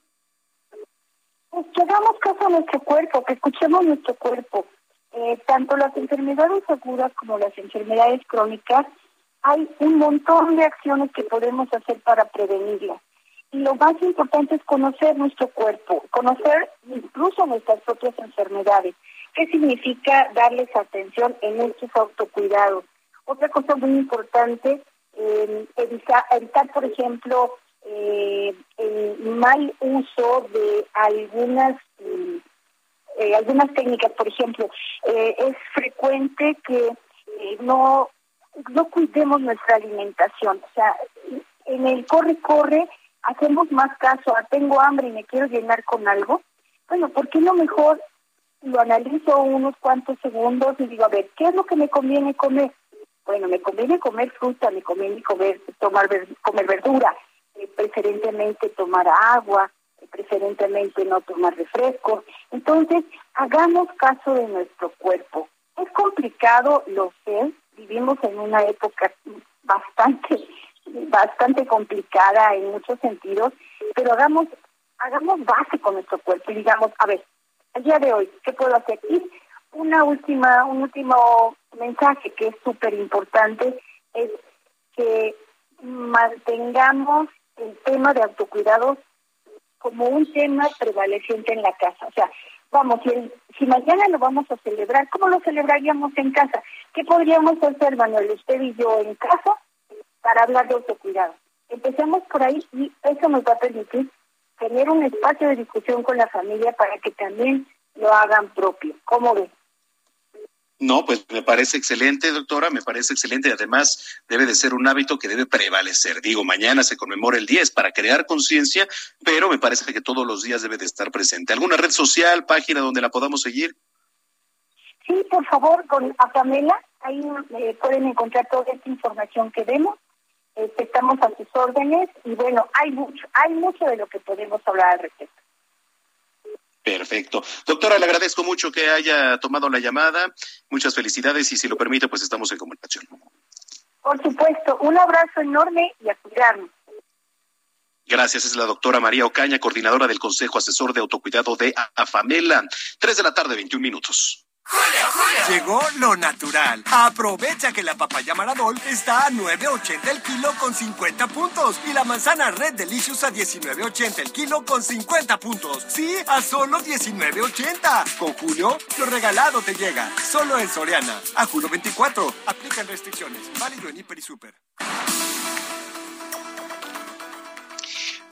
Pues que hagamos caso a nuestro cuerpo, que escuchemos nuestro cuerpo. Eh, tanto las enfermedades agudas como las enfermedades crónicas hay un montón de acciones que podemos hacer para prevenirlas. Y lo más importante es conocer nuestro cuerpo, conocer incluso nuestras propias enfermedades. ¿Qué significa darles atención en nuestros autocuidados? Otra cosa muy importante, eh, evitar, evitar, por ejemplo, eh, el mal uso de algunas eh, algunas técnicas. Por ejemplo, es frecuente que no no cuidemos nuestra alimentación. O sea, en el corre-corre hacemos más caso a tengo hambre y me quiero llenar con algo. Bueno, ¿por qué no mejor lo analizo unos cuantos segundos y digo, a ver, ¿qué es lo que me conviene comer? Bueno, me conviene comer fruta, me conviene comer, tomar comer verdura, eh, preferentemente tomar agua, preferentemente no tomar refresco. Entonces, hagamos caso de nuestro cuerpo. Es complicado, lo sé, vivimos en una época bastante bastante complicada en muchos sentidos, pero hagamos hagamos base con nuestro cuerpo y digamos, a ver, el día de hoy, ¿qué puedo hacer? Y una última, un último mensaje que es súper importante es que mantengamos el tema de autocuidado como un tema prevaleciente en la casa. O sea, vamos, si, si mañana lo vamos a celebrar, ¿cómo lo celebraríamos en casa? ¿Qué podríamos hacer, Manuel, usted y yo en casa para hablar de autocuidado? Empecemos por ahí y eso nos va a permitir tener un espacio de discusión con la familia para que también lo hagan propio. ¿Cómo ves? No, pues me parece excelente, doctora, me parece excelente y además debe de ser un hábito que debe prevalecer. Digo, mañana se conmemora el 10 para crear conciencia, pero me parece que todos los días debe de estar presente. ¿Alguna red social, página donde la podamos seguir? Sí, por favor, con a Pamela, ahí eh, pueden encontrar toda esta información que vemos. Este, estamos a sus órdenes y bueno, hay mucho, hay mucho de lo que podemos hablar al respecto. Perfecto. Doctora, le agradezco mucho que haya tomado la llamada. Muchas felicidades y si lo permite, pues estamos en comunicación. Por supuesto, un abrazo enorme y a cuidarnos. Gracias, es la doctora María Ocaña, coordinadora del Consejo Asesor de Autocuidado de AFAMELA. Tres de la tarde, 21 minutos. Llegó lo natural. Aprovecha que la papaya Maradol está a 9.80 el kilo con 50 puntos y la manzana Red Delicious a 19.80 el kilo con 50 puntos. Sí, a solo 19.80. Con Julio, lo regalado te llega. Solo en Soriana. A julio 24. Aplican restricciones. Válido en Hiper y Super.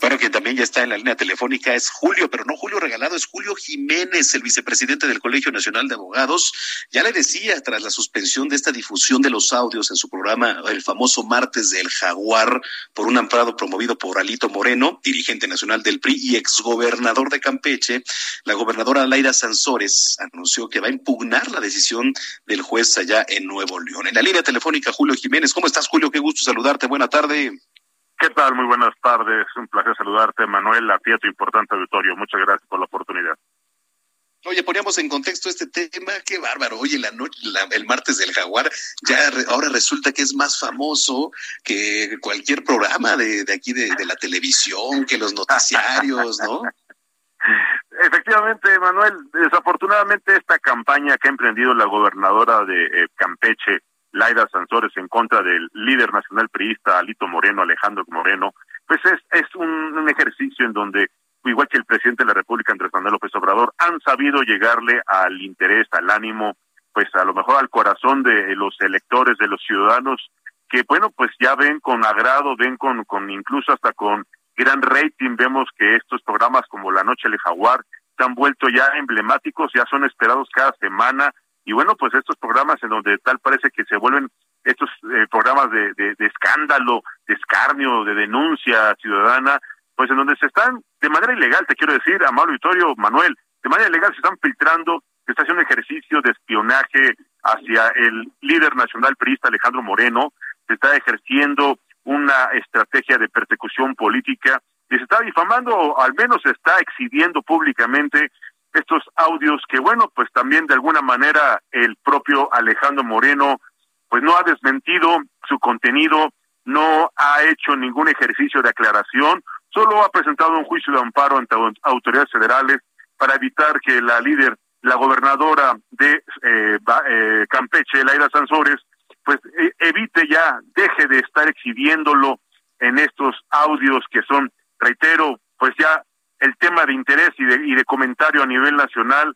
Bueno, quien también ya está en la línea telefónica es Julio, pero no Julio Regalado, es Julio Jiménez, el vicepresidente del Colegio Nacional de Abogados. Ya le decía, tras la suspensión de esta difusión de los audios en su programa, el famoso Martes del Jaguar, por un amparado promovido por Alito Moreno, dirigente nacional del PRI y exgobernador de Campeche, la gobernadora Laira Sansores anunció que va a impugnar la decisión del juez allá en Nuevo León. En la línea telefónica, Julio Jiménez. ¿Cómo estás, Julio? Qué gusto saludarte. Buena tarde. ¿Qué tal? Muy buenas tardes. Un placer saludarte, Manuel, a ti a tu importante auditorio. Muchas gracias por la oportunidad. Oye, poníamos en contexto este tema, qué bárbaro. Oye, la noche, el martes del jaguar, ya ahora resulta que es más famoso que cualquier programa de, de aquí de, de la televisión, que los noticiarios, ¿no? Efectivamente, Manuel, desafortunadamente esta campaña que ha emprendido la gobernadora de eh, Campeche, Laida Sansores en contra del líder nacional priista Alito Moreno, Alejandro Moreno, pues es, es un, ejercicio en donde, igual que el presidente de la República, Andrés Manuel López Obrador, han sabido llegarle al interés, al ánimo, pues a lo mejor al corazón de los electores, de los ciudadanos, que bueno, pues ya ven con agrado, ven con, con incluso hasta con gran rating, vemos que estos programas como La Noche del Jaguar se han vuelto ya emblemáticos, ya son esperados cada semana, y bueno, pues estos programas en donde tal parece que se vuelven estos eh, programas de, de, escándalo, de escarnio, de denuncia ciudadana, pues en donde se están, de manera ilegal, te quiero decir, amable Vitorio, Manuel, de manera ilegal se están filtrando, se está haciendo ejercicio de espionaje hacia el líder nacional priista Alejandro Moreno, se está ejerciendo una estrategia de persecución política y se está difamando, o al menos se está exhibiendo públicamente estos audios que bueno, pues también de alguna manera el propio Alejandro Moreno pues no ha desmentido su contenido, no ha hecho ningún ejercicio de aclaración, solo ha presentado un juicio de amparo ante autoridades federales para evitar que la líder, la gobernadora de eh, eh, Campeche, Laira Sansores, pues eh, evite ya, deje de estar exhibiéndolo en estos audios que son, reitero, pues ya el tema de interés y de, y de comentario a nivel nacional.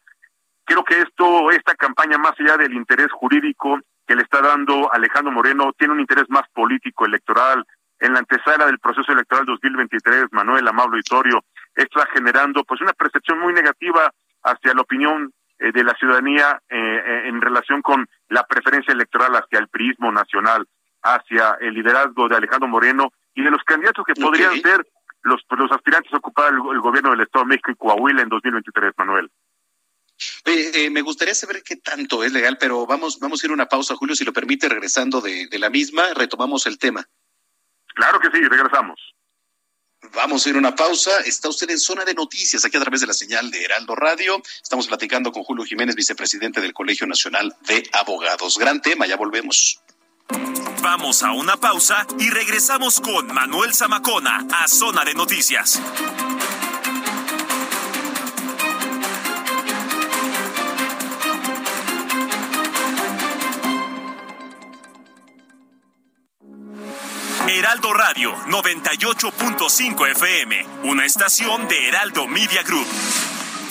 Creo que esto, esta campaña, más allá del interés jurídico que le está dando Alejandro Moreno, tiene un interés más político, electoral. En la antesala del proceso electoral 2023, Manuel Amable Vitorio, esto está generando pues una percepción muy negativa hacia la opinión eh, de la ciudadanía eh, eh, en relación con la preferencia electoral hacia el prismo nacional, hacia el liderazgo de Alejandro Moreno y de los candidatos que podrían okay. ser los, los aspirantes a ocupar el, el, gobierno del Estado de México y Coahuila en 2023, Manuel. Eh, eh, me gustaría saber qué tanto es legal, pero vamos, vamos a ir a una pausa, Julio, si lo permite, regresando de, de la misma, retomamos el tema. Claro que sí, regresamos. Vamos a ir a una pausa. Está usted en zona de noticias, aquí a través de la señal de Heraldo Radio. Estamos platicando con Julio Jiménez, vicepresidente del Colegio Nacional de Abogados. Gran tema, ya volvemos. Vamos a una pausa y regresamos con Manuel Zamacona a Zona de Noticias. Heraldo Radio 98.5 FM, una estación de Heraldo Media Group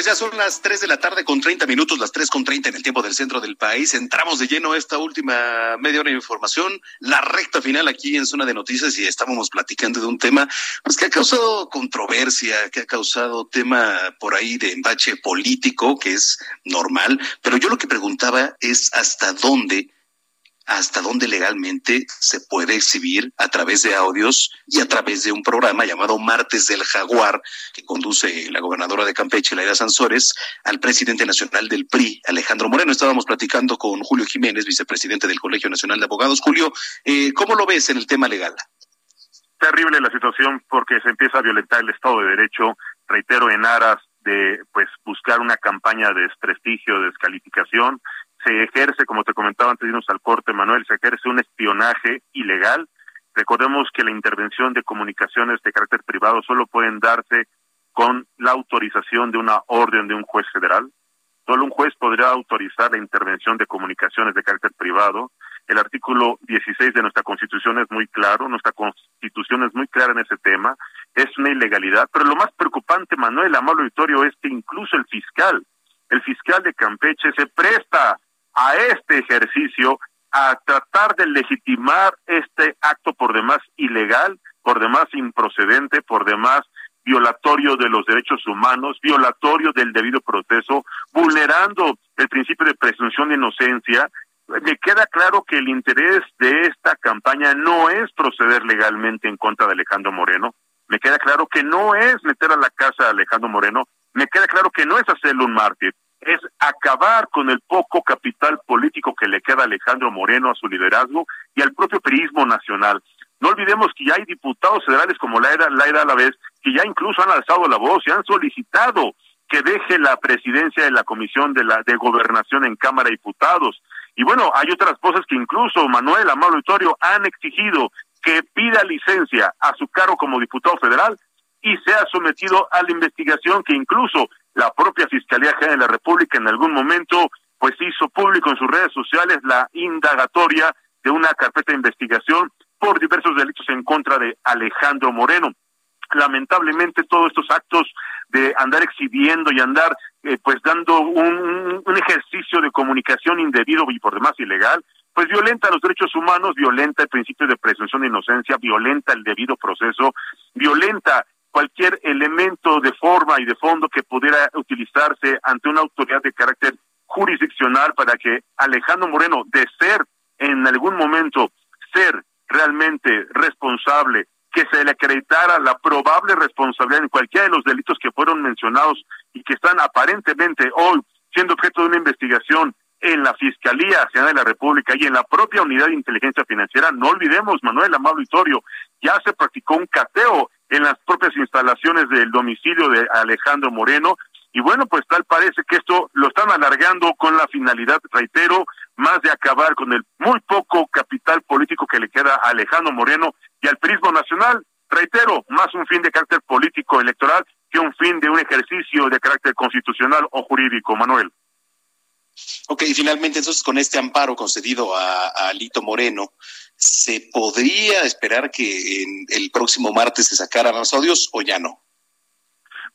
Pues ya son las 3 de la tarde con 30 minutos, las 3 con 30 en el tiempo del centro del país. Entramos de lleno esta última media hora de información, la recta final aquí en Zona de Noticias y estábamos platicando de un tema pues, que ha causado controversia, que ha causado tema por ahí de embache político, que es normal. Pero yo lo que preguntaba es hasta dónde hasta dónde legalmente se puede exhibir a través de audios y a través de un programa llamado Martes del Jaguar, que conduce la gobernadora de Campeche, Laida Sansores, al presidente nacional del PRI, Alejandro Moreno. Estábamos platicando con Julio Jiménez, vicepresidente del Colegio Nacional de Abogados. Julio, eh, ¿cómo lo ves en el tema legal? Terrible la situación porque se empieza a violentar el Estado de Derecho, reitero, en aras de pues buscar una campaña de desprestigio, de descalificación, se ejerce, como te comentaba antes de irnos al corte, Manuel, se ejerce un espionaje ilegal. Recordemos que la intervención de comunicaciones de carácter privado solo pueden darse con la autorización de una orden de un juez federal. Solo un juez podría autorizar la intervención de comunicaciones de carácter privado. El artículo 16 de nuestra Constitución es muy claro, nuestra Constitución es muy clara en ese tema, es una ilegalidad, pero lo más preocupante, Manuel, amable auditorio, es que incluso el fiscal, el fiscal de Campeche se presta a este ejercicio a tratar de legitimar este acto por demás ilegal, por demás improcedente, por demás violatorio de los derechos humanos, violatorio del debido proceso, vulnerando el principio de presunción de inocencia. Me queda claro que el interés de esta campaña no es proceder legalmente en contra de Alejandro Moreno. Me queda claro que no es meter a la casa a Alejandro Moreno. Me queda claro que no es hacerle un mártir es acabar con el poco capital político que le queda a Alejandro Moreno, a su liderazgo y al propio perismo nacional. No olvidemos que ya hay diputados federales como Laira, Laira a la vez, que ya incluso han alzado la voz y han solicitado que deje la presidencia de la Comisión de, la, de Gobernación en Cámara de Diputados. Y bueno, hay otras voces que incluso Manuel Amado Vitorio han exigido que pida licencia a su cargo como diputado federal y sea sometido a la investigación que incluso la propia Fiscalía General de la República en algún momento pues hizo público en sus redes sociales la indagatoria de una carpeta de investigación por diversos delitos en contra de Alejandro Moreno. Lamentablemente todos estos actos de andar exhibiendo y andar eh, pues dando un, un ejercicio de comunicación indebido y por demás ilegal, pues violenta los derechos humanos, violenta el principio de presunción de inocencia, violenta el debido proceso, violenta cualquier elemento de forma y de fondo que pudiera utilizarse ante una autoridad de carácter jurisdiccional para que Alejandro Moreno, de ser en algún momento ser realmente responsable, que se le acreditara la probable responsabilidad en cualquiera de los delitos que fueron mencionados y que están aparentemente hoy siendo objeto de una investigación en la Fiscalía General de la República y en la propia Unidad de Inteligencia Financiera. No olvidemos, Manuel Amado Itorio, ya se practicó un cateo en las propias instalaciones del domicilio de Alejandro Moreno. Y bueno, pues tal parece que esto lo están alargando con la finalidad, reitero, más de acabar con el muy poco capital político que le queda a Alejandro Moreno y al Prismo Nacional. Reitero, más un fin de carácter político electoral que un fin de un ejercicio de carácter constitucional o jurídico, Manuel. Ok, y finalmente entonces con este amparo concedido a, a Lito Moreno, ¿se podría esperar que en el próximo martes se sacaran los audios o ya no?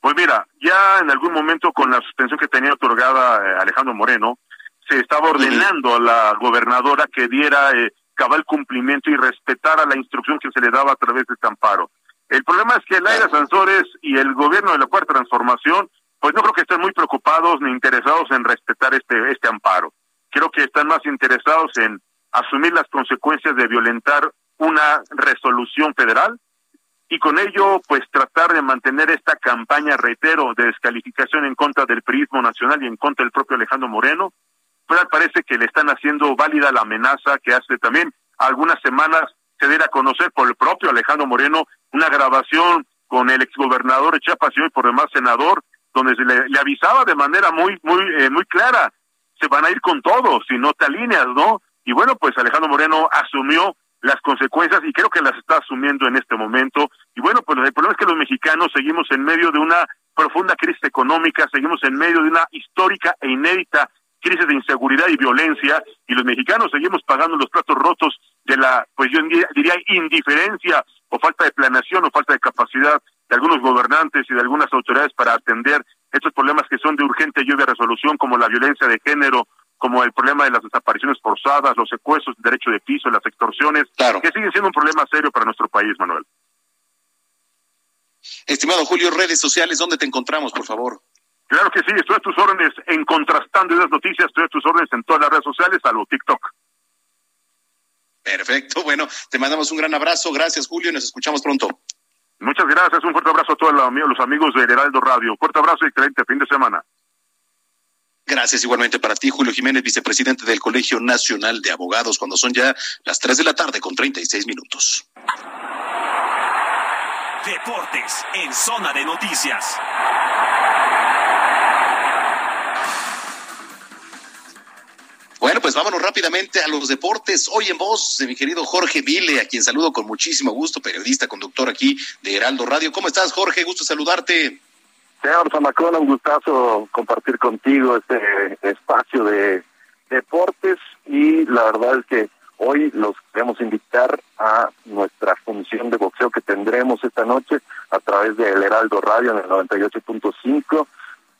Pues mira, ya en algún momento con la suspensión que tenía otorgada eh, Alejandro Moreno, se estaba ordenando a la gobernadora que diera eh, cabal cumplimiento y respetara la instrucción que se le daba a través de este amparo. El problema es que Laira Sansores y el gobierno de la Cuarta Transformación, pues no creo que estén muy preocupados ni interesados en respetar este, este amparo. Creo que están más interesados en asumir las consecuencias de violentar una resolución federal y con ello pues tratar de mantener esta campaña, reitero, de descalificación en contra del priismo nacional y en contra del propio Alejandro Moreno, pues parece que le están haciendo válida la amenaza que hace también algunas semanas se diera a conocer por el propio Alejandro Moreno una grabación con el exgobernador Chiapas y por demás senador, donde se le, le avisaba de manera muy, muy, eh, muy clara, se van a ir con todo si no te alineas, ¿no? Y bueno, pues Alejandro Moreno asumió las consecuencias y creo que las está asumiendo en este momento. Y bueno, pues el problema es que los mexicanos seguimos en medio de una profunda crisis económica, seguimos en medio de una histórica e inédita crisis de inseguridad y violencia y los mexicanos seguimos pagando los platos rotos de la, pues yo diría, indiferencia o falta de planeación o falta de capacidad de algunos gobernantes y de algunas autoridades para atender estos problemas que son de urgente y resolución, como la violencia de género, como el problema de las desapariciones forzadas, los secuestros, el derecho de piso, las extorsiones, que siguen siendo un problema serio para nuestro país, Manuel. Estimado Julio, redes sociales, ¿dónde te encontramos, por favor? Claro que sí, estoy a tus órdenes en Contrastando las Noticias, estoy a tus órdenes en todas las redes sociales, salvo TikTok. Perfecto, bueno, te mandamos un gran abrazo, gracias Julio, y nos escuchamos pronto. Muchas gracias, un fuerte abrazo a todos los amigos de Heraldo Radio, fuerte abrazo y excelente fin de semana. Gracias igualmente para ti, Julio Jiménez, vicepresidente del Colegio Nacional de Abogados, cuando son ya las 3 de la tarde con 36 minutos. Deportes en zona de noticias. Bueno, pues vámonos rápidamente a los deportes. Hoy en voz de mi querido Jorge Vile, a quien saludo con muchísimo gusto, periodista, conductor aquí de Heraldo Radio. ¿Cómo estás, Jorge? Gusto saludarte. Señor Zamacona, un gustazo compartir contigo este espacio de deportes y la verdad es que hoy los queremos invitar a nuestra función de boxeo que tendremos esta noche a través del Heraldo Radio en el 98.5.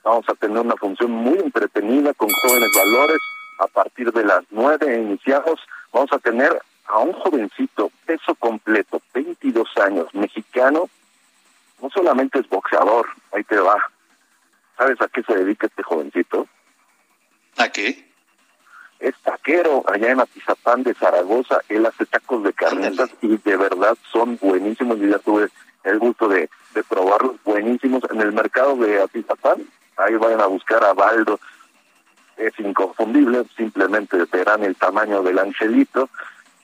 Vamos a tener una función muy entretenida con jóvenes valores a partir de las nueve iniciamos, vamos a tener a un jovencito, peso completo, 22 años, mexicano, no solamente es boxeador, ahí te va. ¿Sabes a qué se dedica este jovencito? ¿A qué? Es taquero allá en Atizapán de Zaragoza, él hace tacos de carnitas y de verdad son buenísimos, yo ya tuve el gusto de, de probarlos, buenísimos en el mercado de Atizapán, ahí vayan a buscar a Baldo, es inconfundible, simplemente verán el tamaño del angelito,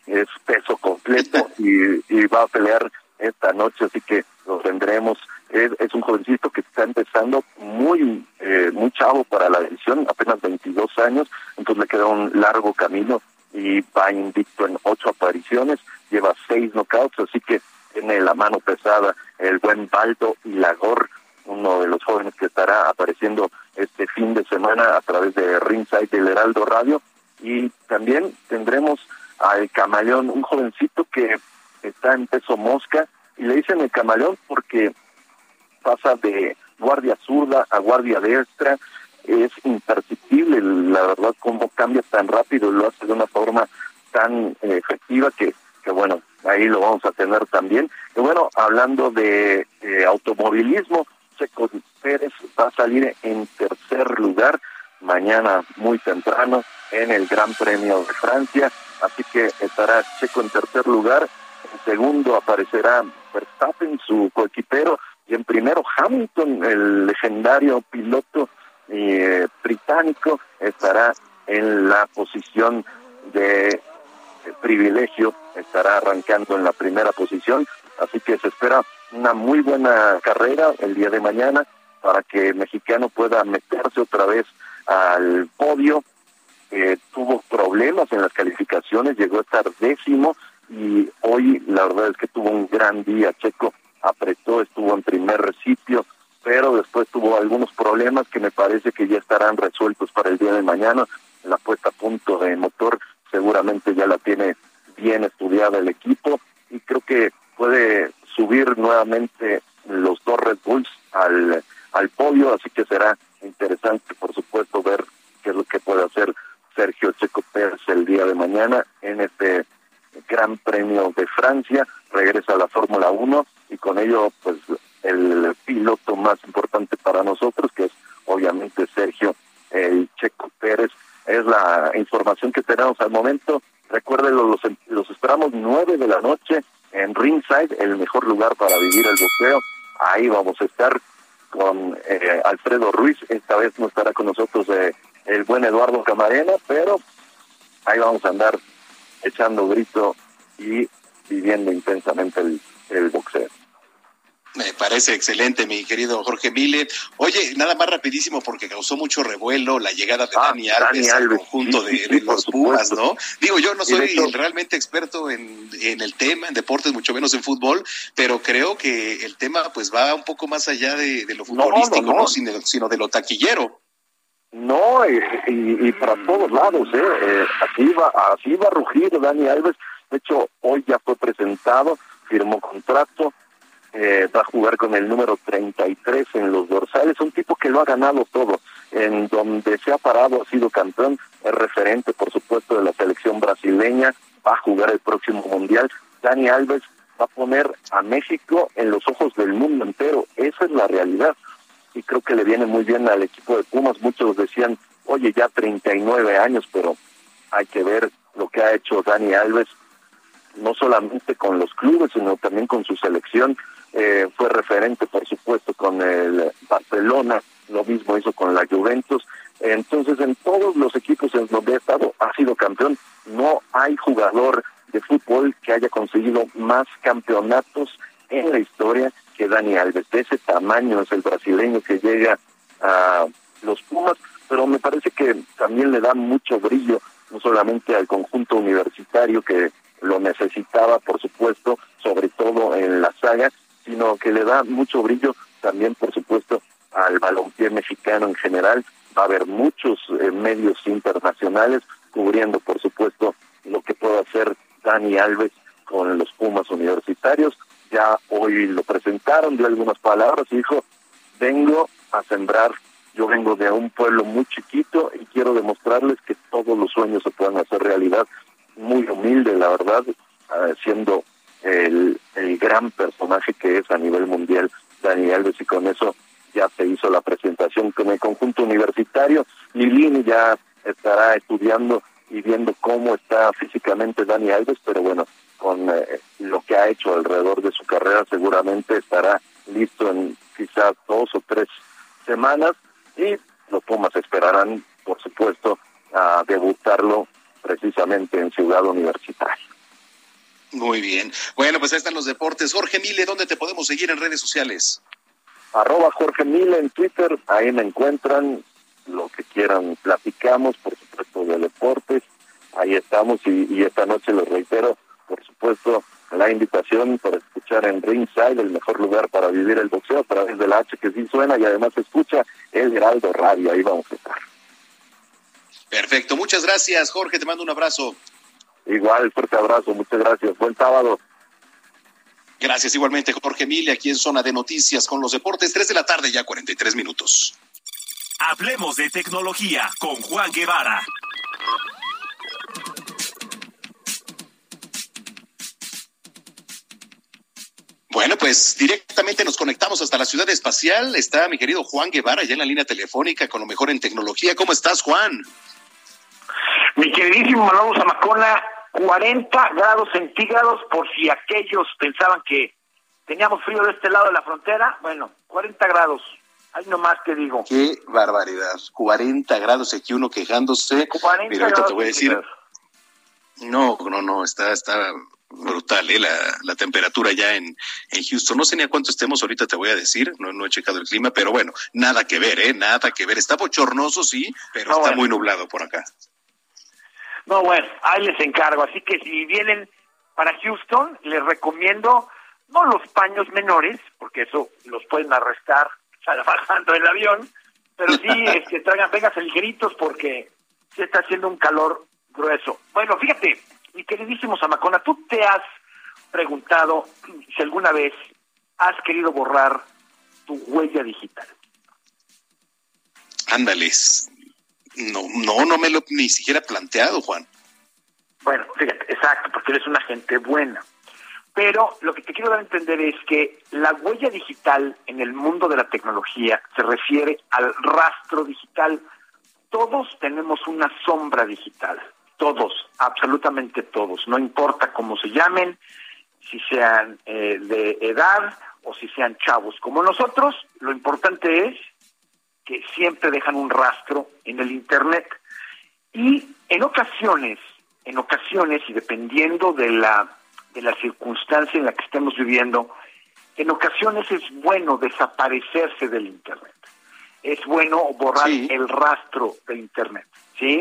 es peso completo y, va a pelear esta noche, así que lo tendremos. Es, un jovencito que está empezando muy eh, muy chavo para la edición, apenas 22 años, entonces le queda un largo camino y va invicto en ocho apariciones, lleva seis knockouts, así que tiene la mano pesada el buen Baldo y Lagor, uno de los jóvenes que estará apareciendo este fin de semana a través de Ringside del Heraldo Radio. Y también tendremos al Camaleón, un jovencito que está en peso mosca, le dicen el Camaleón porque pasa de guardia zurda a guardia destra, es imperceptible, la verdad, cómo cambia tan rápido y lo hace de una forma tan eh, efectiva que, que, bueno, ahí lo vamos a tener también. Y bueno, hablando de eh, automovilismo, Checo Pérez va a salir en tercer lugar mañana muy temprano en el Gran Premio de Francia, así que estará Checo en tercer lugar, en segundo aparecerá Verstappen, su coequipero, y en primero Hamilton, el legendario piloto eh, británico, estará en la posición de privilegio, estará arrancando en la primera posición, así que se espera una muy buena carrera el día de mañana para que el mexicano pueda meterse otra vez al podio. Eh, tuvo problemas en las calificaciones, llegó a décimo y hoy la verdad es que tuvo un gran día. Checo apretó, estuvo en primer sitio, pero después tuvo algunos problemas que me parece que ya estarán resueltos para el día de mañana. La puesta a punto de motor seguramente ya la tiene bien estudiada el equipo y creo que puede subir nuevamente los dos Red Bulls al, al podio, así que será interesante, por supuesto, ver qué es lo que puede hacer Sergio Checo Pérez el día de mañana en este Gran Premio de Francia, regresa a la Fórmula 1 y con ello, pues, el piloto más importante para nosotros, que es obviamente Sergio el Checo Pérez. Es la información que tenemos al momento. Recuerden, los, los esperamos nueve de la noche en Ringside, el mejor lugar para vivir el boxeo. Ahí vamos a estar con eh, Alfredo Ruiz. Esta vez no estará con nosotros eh, el buen Eduardo Camarena, pero ahí vamos a andar echando grito y viviendo intensamente el, el boxeo. Me parece excelente, mi querido Jorge Mille. Oye, nada más rapidísimo porque causó mucho revuelo la llegada de Ah, Dani Alves Dani al Alves, conjunto sí, de, sí, de por los Pumas. ¿no? Digo, yo no soy hecho- realmente experto en, en el tema, en deportes, mucho menos en fútbol, pero creo que el tema pues va un poco más allá de, de lo no, futbolístico, ¿no? no. Sino, sino de lo taquillero. No, y, y- y para todos lados, ¿eh? Eh, así, va, así va a rugir Dani Alves. De hecho, hoy ya fue presentado, firmó contrato, eh, va a jugar con el número 33 en los dorsales. Un tipo que lo ha ganado todo. En donde se ha parado ha sido campeón, es referente, por supuesto, de la selección brasileña, va a jugar el próximo mundial. Dani Alves va a poner a México en los ojos del mundo entero. Esa es la realidad y creo que le viene muy bien al equipo de Pumas. Muchos decían, oye, ya 39 años, pero hay que ver lo que ha hecho Dani Alves, no solamente con los clubes, sino también con su selección. Eh, fue referente, por supuesto, con el Barcelona, lo mismo hizo con la Juventus. Entonces, en todos los equipos en donde ha estado, ha sido campeón. No hay jugador de fútbol que haya conseguido más campeonatos en la historia que Dani Alves. De ese tamaño es el brasileño que llega a los Pumas, pero me parece que también le da mucho brillo, no solamente al conjunto universitario que lo necesitaba, por supuesto, sobre todo en la saga, sino que le da mucho brillo también, por supuesto, al balompié mexicano en general. Va a haber muchos eh, medios internacionales cubriendo, por supuesto, lo que puede hacer Dani Alves con los Pumas universitarios. Ya hoy lo presentaron, dio algunas palabras y dijo, vengo a sembrar, yo vengo de un pueblo muy chiquito y quiero demostrarles que todos los sueños se pueden hacer realidad. Muy humilde, la verdad, eh, siendo el, el gran personaje que es a nivel mundial Dani Alves y con eso ya se hizo la presentación con el conjunto universitario. Lilini ya estará estudiando y viendo cómo está físicamente Dani Alves, pero bueno, con eh, lo que ha hecho alrededor de su carrera seguramente estará listo en quizás dos o tres semanas y los Pumas esperarán, por supuesto, a debutarlo precisamente en Ciudad Universitaria. Muy bien. Bueno, pues ahí están los deportes. Jorge Mille, ¿dónde te podemos seguir en redes sociales? Arroba Jorge Mille en Twitter, ahí me encuentran lo que quieran, platicamos, por supuesto, de deportes, ahí estamos y, y esta noche les reitero, por supuesto, la invitación para escuchar en Ringside, el mejor lugar para vivir el boxeo a través de la H que sí suena y además se escucha el Heraldo Radio, ahí vamos a estar. Perfecto. Muchas gracias, Jorge. Te mando un abrazo. Igual, fuerte abrazo, muchas gracias, buen sábado. Gracias igualmente, Jorge Mille, aquí en Zona de Noticias con los deportes. Tres de la tarde, ya 43 minutos. Hablemos de tecnología con Juan Guevara. Bueno, pues directamente nos conectamos hasta la ciudad espacial. Está mi querido Juan Guevara ya en la línea telefónica con lo mejor en tecnología. ¿Cómo estás, Juan? Mi queridísimo Manolo Zamacona, 40 grados centígrados por si aquellos pensaban que teníamos frío de este lado de la frontera. Bueno, 40 grados. Hay nomás que digo. Qué barbaridad. 40 grados aquí uno quejándose. 40 Pero ahorita te grados voy a decir. centígrados. No, no, no, está, está brutal, ¿eh? La, la temperatura ya en, en Houston. No sé ni a cuánto estemos, ahorita te voy a decir, no, no he checado el clima, pero bueno, nada que ver, ¿eh? Nada que ver. Está bochornoso, sí, pero No, está bueno. muy nublado por acá. No, bueno, ahí les encargo. Así que si vienen para Houston, les recomiendo no los paños menores, porque eso los pueden arrestar bajando el avión, pero sí este, traigan, vengas ligeritos porque se está haciendo un calor grueso. Bueno, fíjate, mi queridísimo Zamacona, tú te has preguntado si alguna vez has querido borrar tu huella digital. Ándales. No, no, no me lo ni siquiera planteado, Juan. Bueno, fíjate, exacto, porque eres una gente buena. Pero lo que te quiero dar a entender es que la huella digital en el mundo de la tecnología se refiere al rastro digital. Todos tenemos una sombra digital, todos, absolutamente todos, no importa cómo se llamen, si sean eh, de edad o si sean chavos como nosotros, lo importante es que siempre dejan un rastro en el Internet. Y en ocasiones, en ocasiones, y dependiendo de la, de la circunstancia en la que estemos viviendo, en ocasiones es bueno desaparecerse del Internet. Es bueno borrar el rastro del Internet, ¿sí?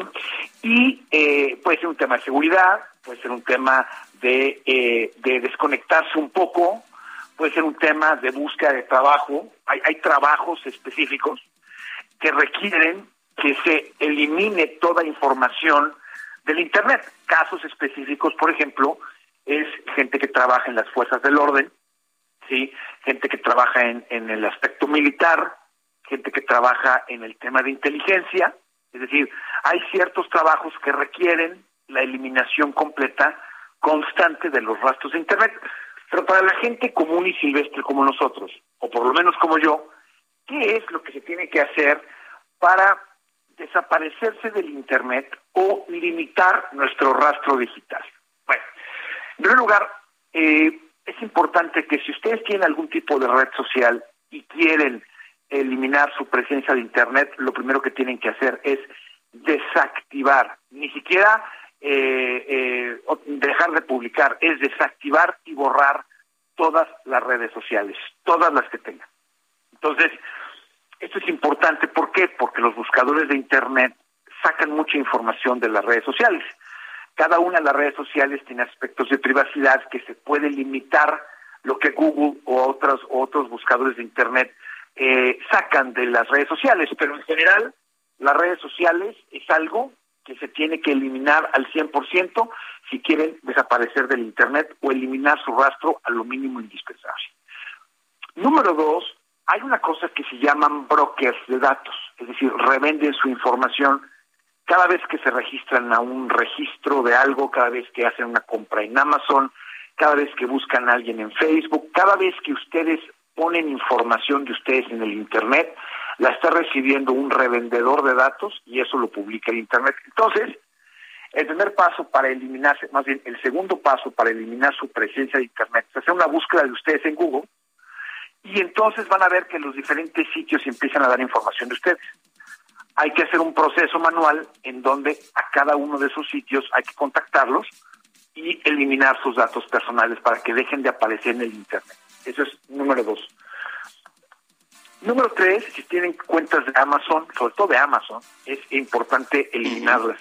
Y eh, puede ser un tema de seguridad, puede ser un tema de, eh, de desconectarse un poco, puede ser un tema de búsqueda de trabajo. Hay, hay trabajos específicos que requieren que se elimine toda información del Internet. Casos específicos, por ejemplo, es gente que trabaja en las fuerzas del orden, ¿sí? gente que trabaja en, en el aspecto militar, gente que trabaja en el tema de inteligencia, es decir, hay ciertos trabajos que requieren la eliminación completa, constante de los rastros de Internet. Pero para la gente común y silvestre como nosotros, o por lo menos como yo, ¿qué es lo que se tiene que hacer para desaparecerse del Internet o limitar nuestro rastro digital? Bueno, en primer lugar, eh, es importante que si ustedes tienen algún tipo de red social y quieren eliminar su presencia de Internet, lo primero que tienen que hacer es desactivar, ni siquiera eh, eh, dejar de publicar, es desactivar y borrar todas las redes sociales, todas las que tengan. Entonces, esto es importante, ¿por qué? Porque los buscadores de Internet sacan mucha información de las redes sociales. Cada una de las redes sociales tiene aspectos de privacidad que se puede limitar lo que Google o otros, otros buscadores de Internet eh, sacan de las redes sociales, pero en general las redes sociales es algo que se tiene que eliminar al 100% si quieren desaparecer del Internet o eliminar su rastro a lo mínimo indispensable. Número dos, hay una cosa que se llaman brokers de datos, es decir, revenden su información cada vez que se registran a un registro de algo, cada vez que hacen una compra en Amazon, cada vez que buscan a alguien en Facebook, cada vez que ustedes ponen información de ustedes en el Internet, la está recibiendo un revendedor de datos y eso lo publica el Internet. Entonces, el primer paso para eliminarse, más bien el segundo paso para eliminar su presencia de Internet es hacer una búsqueda de ustedes en Google y entonces van a ver que los diferentes sitios empiezan a dar información de ustedes. Hay que hacer un proceso manual en donde a cada uno de esos sitios hay que contactarlos y eliminar sus datos personales para que dejen de aparecer en el Internet. Eso es número dos. Número tres, si tienen cuentas de Amazon, sobre todo de Amazon, es importante eliminarlas.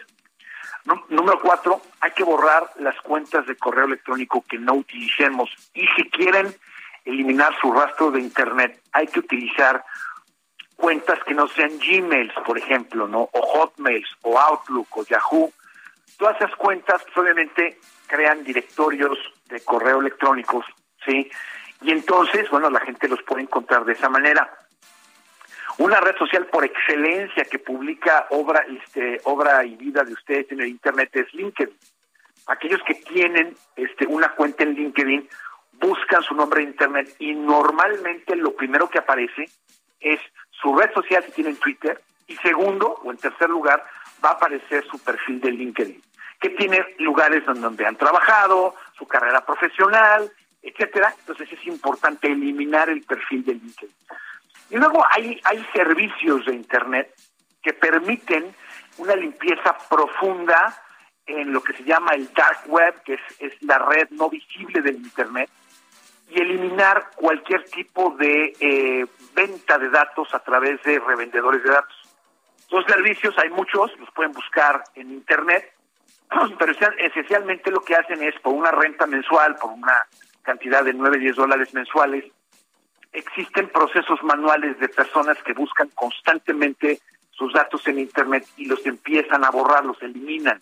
número cuatro, hay que borrar las cuentas de correo electrónico que no utilicemos. Y si quieren eliminar su rastro de Internet, hay que utilizar cuentas que no sean Gmails, por ejemplo, ¿no? O Hotmails, o Outlook, o Yahoo. Todas esas cuentas, pues, obviamente, crean directorios de correo electrónicos, ¿sí? Y entonces, bueno, la gente los puede encontrar de esa manera. Una red social por excelencia que publica obra, este, obra y vida de ustedes en el Internet es LinkedIn. Aquellos que tienen este, una cuenta en LinkedIn buscan su nombre en Internet y normalmente lo primero que aparece es su red social si tienen Twitter y segundo o en tercer lugar va a aparecer su perfil de LinkedIn, que tiene lugares donde han trabajado, su carrera profesional, etcétera. Entonces es importante eliminar el perfil de LinkedIn. Y luego hay, hay servicios de Internet que permiten una limpieza profunda en lo que se llama el dark web, que es, es la red no visible del Internet, y eliminar cualquier tipo de eh, venta de datos a través de revendedores de datos. Los servicios hay muchos, los pueden buscar en Internet, pero esencialmente lo que hacen es por una renta mensual, por una cantidad de 9, 10 dólares mensuales, existen procesos manuales de personas que buscan constantemente sus datos en Internet y los empiezan a borrar, los eliminan.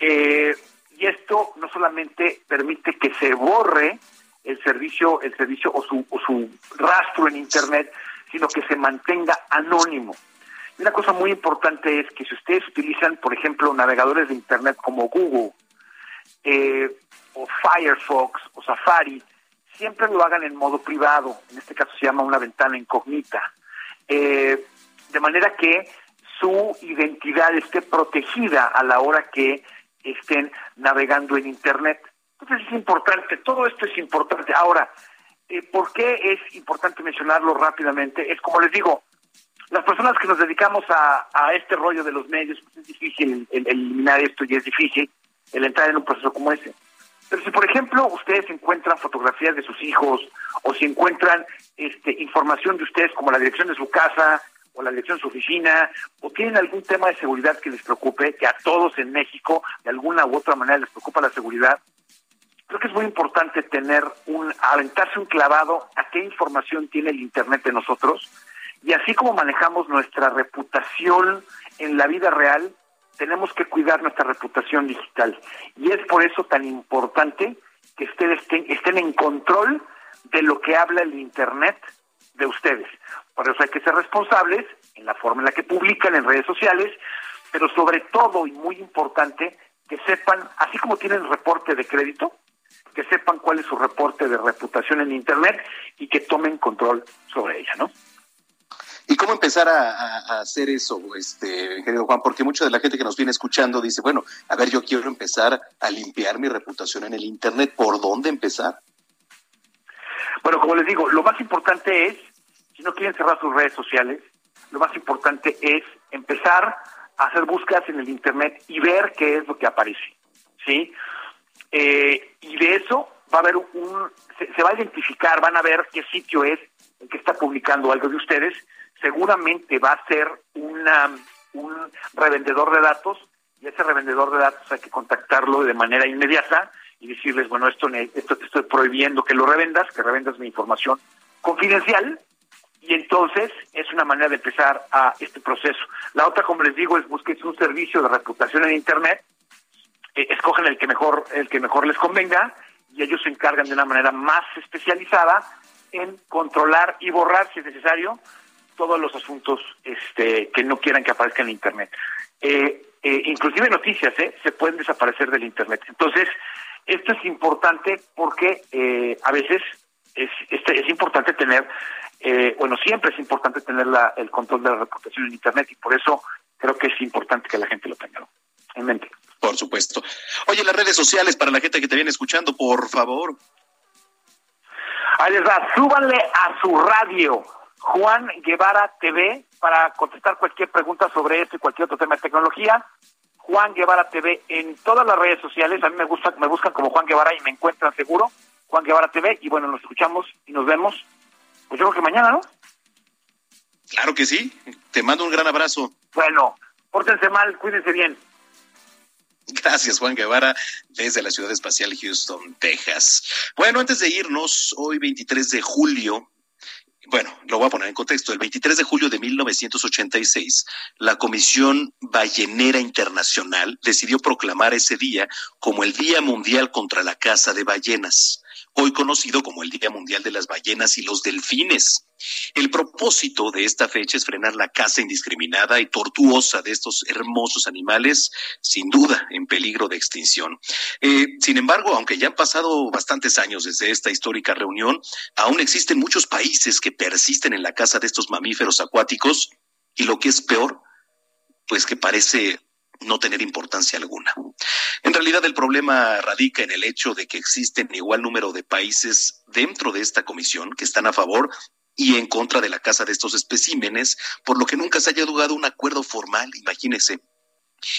Eh, y esto no solamente permite que se borre el servicio, el servicio o su, su rastro en Internet, sino que se mantenga anónimo. Una cosa muy importante es que si ustedes utilizan, por ejemplo, navegadores de Internet como Google, eh, o Firefox, o Safari, siempre lo hagan en modo privado, en este caso se llama una ventana incógnita, eh, de manera que su identidad esté protegida a la hora que estén navegando en Internet. Entonces es importante, todo esto es importante. Ahora, eh, ¿por qué es importante mencionarlo rápidamente? Es como les digo, las personas que nos dedicamos a, este rollo de los medios, pues es difícil el eliminar esto y es difícil el entrar en un proceso como ese. Pero si, por ejemplo, ustedes encuentran fotografías de sus hijos o si encuentran este, información de ustedes como la dirección de su casa o la dirección de su oficina o tienen algún tema de seguridad que les preocupe, que a todos en México de alguna u otra manera les preocupa la seguridad, creo que es muy importante tener un, aventarse un clavado a qué información tiene el Internet de nosotros y así como manejamos nuestra reputación en la vida real, tenemos que cuidar nuestra reputación digital. Y es por eso tan importante que ustedes estén, en control de lo que habla el Internet de ustedes. Por eso hay que ser responsables en la forma en la que publican en redes sociales, pero sobre todo y muy importante, que sepan, así como tienen reporte de crédito, que sepan cuál es su reporte de reputación en Internet y que tomen control sobre ella, ¿no? ¿Y cómo empezar a, hacer eso, este, querido Juan? Porque mucha de la gente que nos viene escuchando dice, bueno, a ver, yo quiero empezar a limpiar mi reputación en el Internet. ¿Por dónde empezar? Bueno, como les digo, lo más importante es, si no quieren cerrar sus redes sociales, lo más importante es empezar a hacer búsquedas en el Internet y ver qué es lo que aparece, ¿sí? Eh, y de eso va a haber un, se, va a identificar, van a ver qué sitio es el que está publicando algo de ustedes, seguramente va a ser una, un revendedor de datos y ese revendedor de datos hay que contactarlo de manera inmediata y decirles, bueno, esto, esto te estoy prohibiendo que lo revendas, que revendas mi información confidencial y entonces es una manera de empezar a este proceso. La otra, como les digo, es busquen un servicio de reputación en Internet, eh, escogen el que mejor el que mejor les convenga y ellos se encargan de una manera más especializada en controlar y borrar, si es necesario, todos los asuntos este, que no quieran que aparezcan en Internet. Eh, eh, inclusive noticias se pueden desaparecer del Internet. Entonces, esto es importante porque a veces es, este, es importante tener, bueno, siempre es importante tener la, el control de la reputación en Internet y por eso creo que es importante que la gente lo tenga en mente. Por supuesto. Oye, las redes sociales para la gente que te viene escuchando, por favor. Ahí les va, súbanle a su radio, Juan Guevara TV, para contestar cualquier pregunta sobre esto y cualquier otro tema de tecnología. Juan Guevara TV en todas las redes sociales. A mí me gusta, me buscan como Juan Guevara y me encuentran seguro. Juan Guevara TV. Y bueno, nos escuchamos y nos vemos. Pues yo creo que mañana, ¿no? Claro que sí. Te mando un gran abrazo. Bueno, pórtense mal, cuídense bien. Gracias, Juan Guevara, desde la ciudad espacial Houston, Texas. Bueno, antes de irnos, hoy 23 de julio, bueno, lo voy a poner en contexto. El 23 de julio de 1986, la Comisión Ballenera Internacional decidió proclamar ese día como el Día Mundial contra la Caza de Ballenas hoy conocido como el Día Mundial de las Ballenas y los Delfines. El propósito de esta fecha es frenar la caza indiscriminada y tortuosa de estos hermosos animales, sin duda en peligro de extinción. Eh, sin embargo, aunque ya han pasado bastantes años desde esta histórica reunión, aún existen muchos países que persisten en la caza de estos mamíferos acuáticos y lo que es peor, pues que parece no tener importancia alguna. En realidad el problema radica en el hecho de que existen igual número de países dentro de esta comisión que están a favor y en contra de la caza de estos especímenes, por lo que nunca se haya logrado un acuerdo formal, imagínese.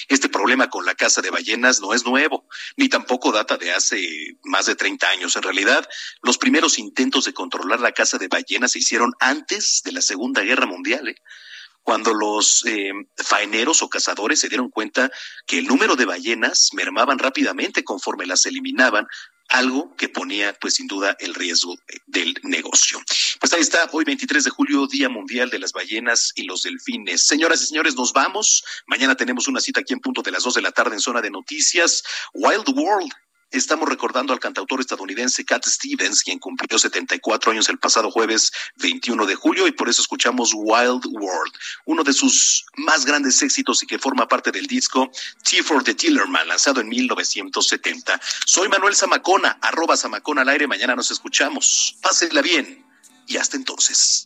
Este problema con la caza de ballenas no es nuevo, ni tampoco data de hace más de 30 años. En realidad, los primeros intentos de controlar la caza de ballenas se hicieron antes de la Segunda Guerra Mundial. ¿eh? Cuando los eh, faeneros o cazadores se dieron cuenta que el número de ballenas mermaban rápidamente conforme las eliminaban, algo que ponía pues sin duda el riesgo del negocio. Pues ahí está, hoy 23 de julio, Día Mundial de las Ballenas y los Delfines. Señoras y señores, nos vamos. Mañana tenemos una cita aquí en punto de las dos de la tarde en zona de noticias. Wild World Estamos recordando al cantautor estadounidense Cat Stevens, quien cumplió 74 años el pasado jueves 21 de julio, y por eso escuchamos Wild World, uno de sus más grandes éxitos y que forma parte del disco T for the Tillerman, lanzado en 1970. Soy Manuel Zamacona, arroba Zamacona al aire. Mañana nos escuchamos. Pásenla bien y hasta entonces.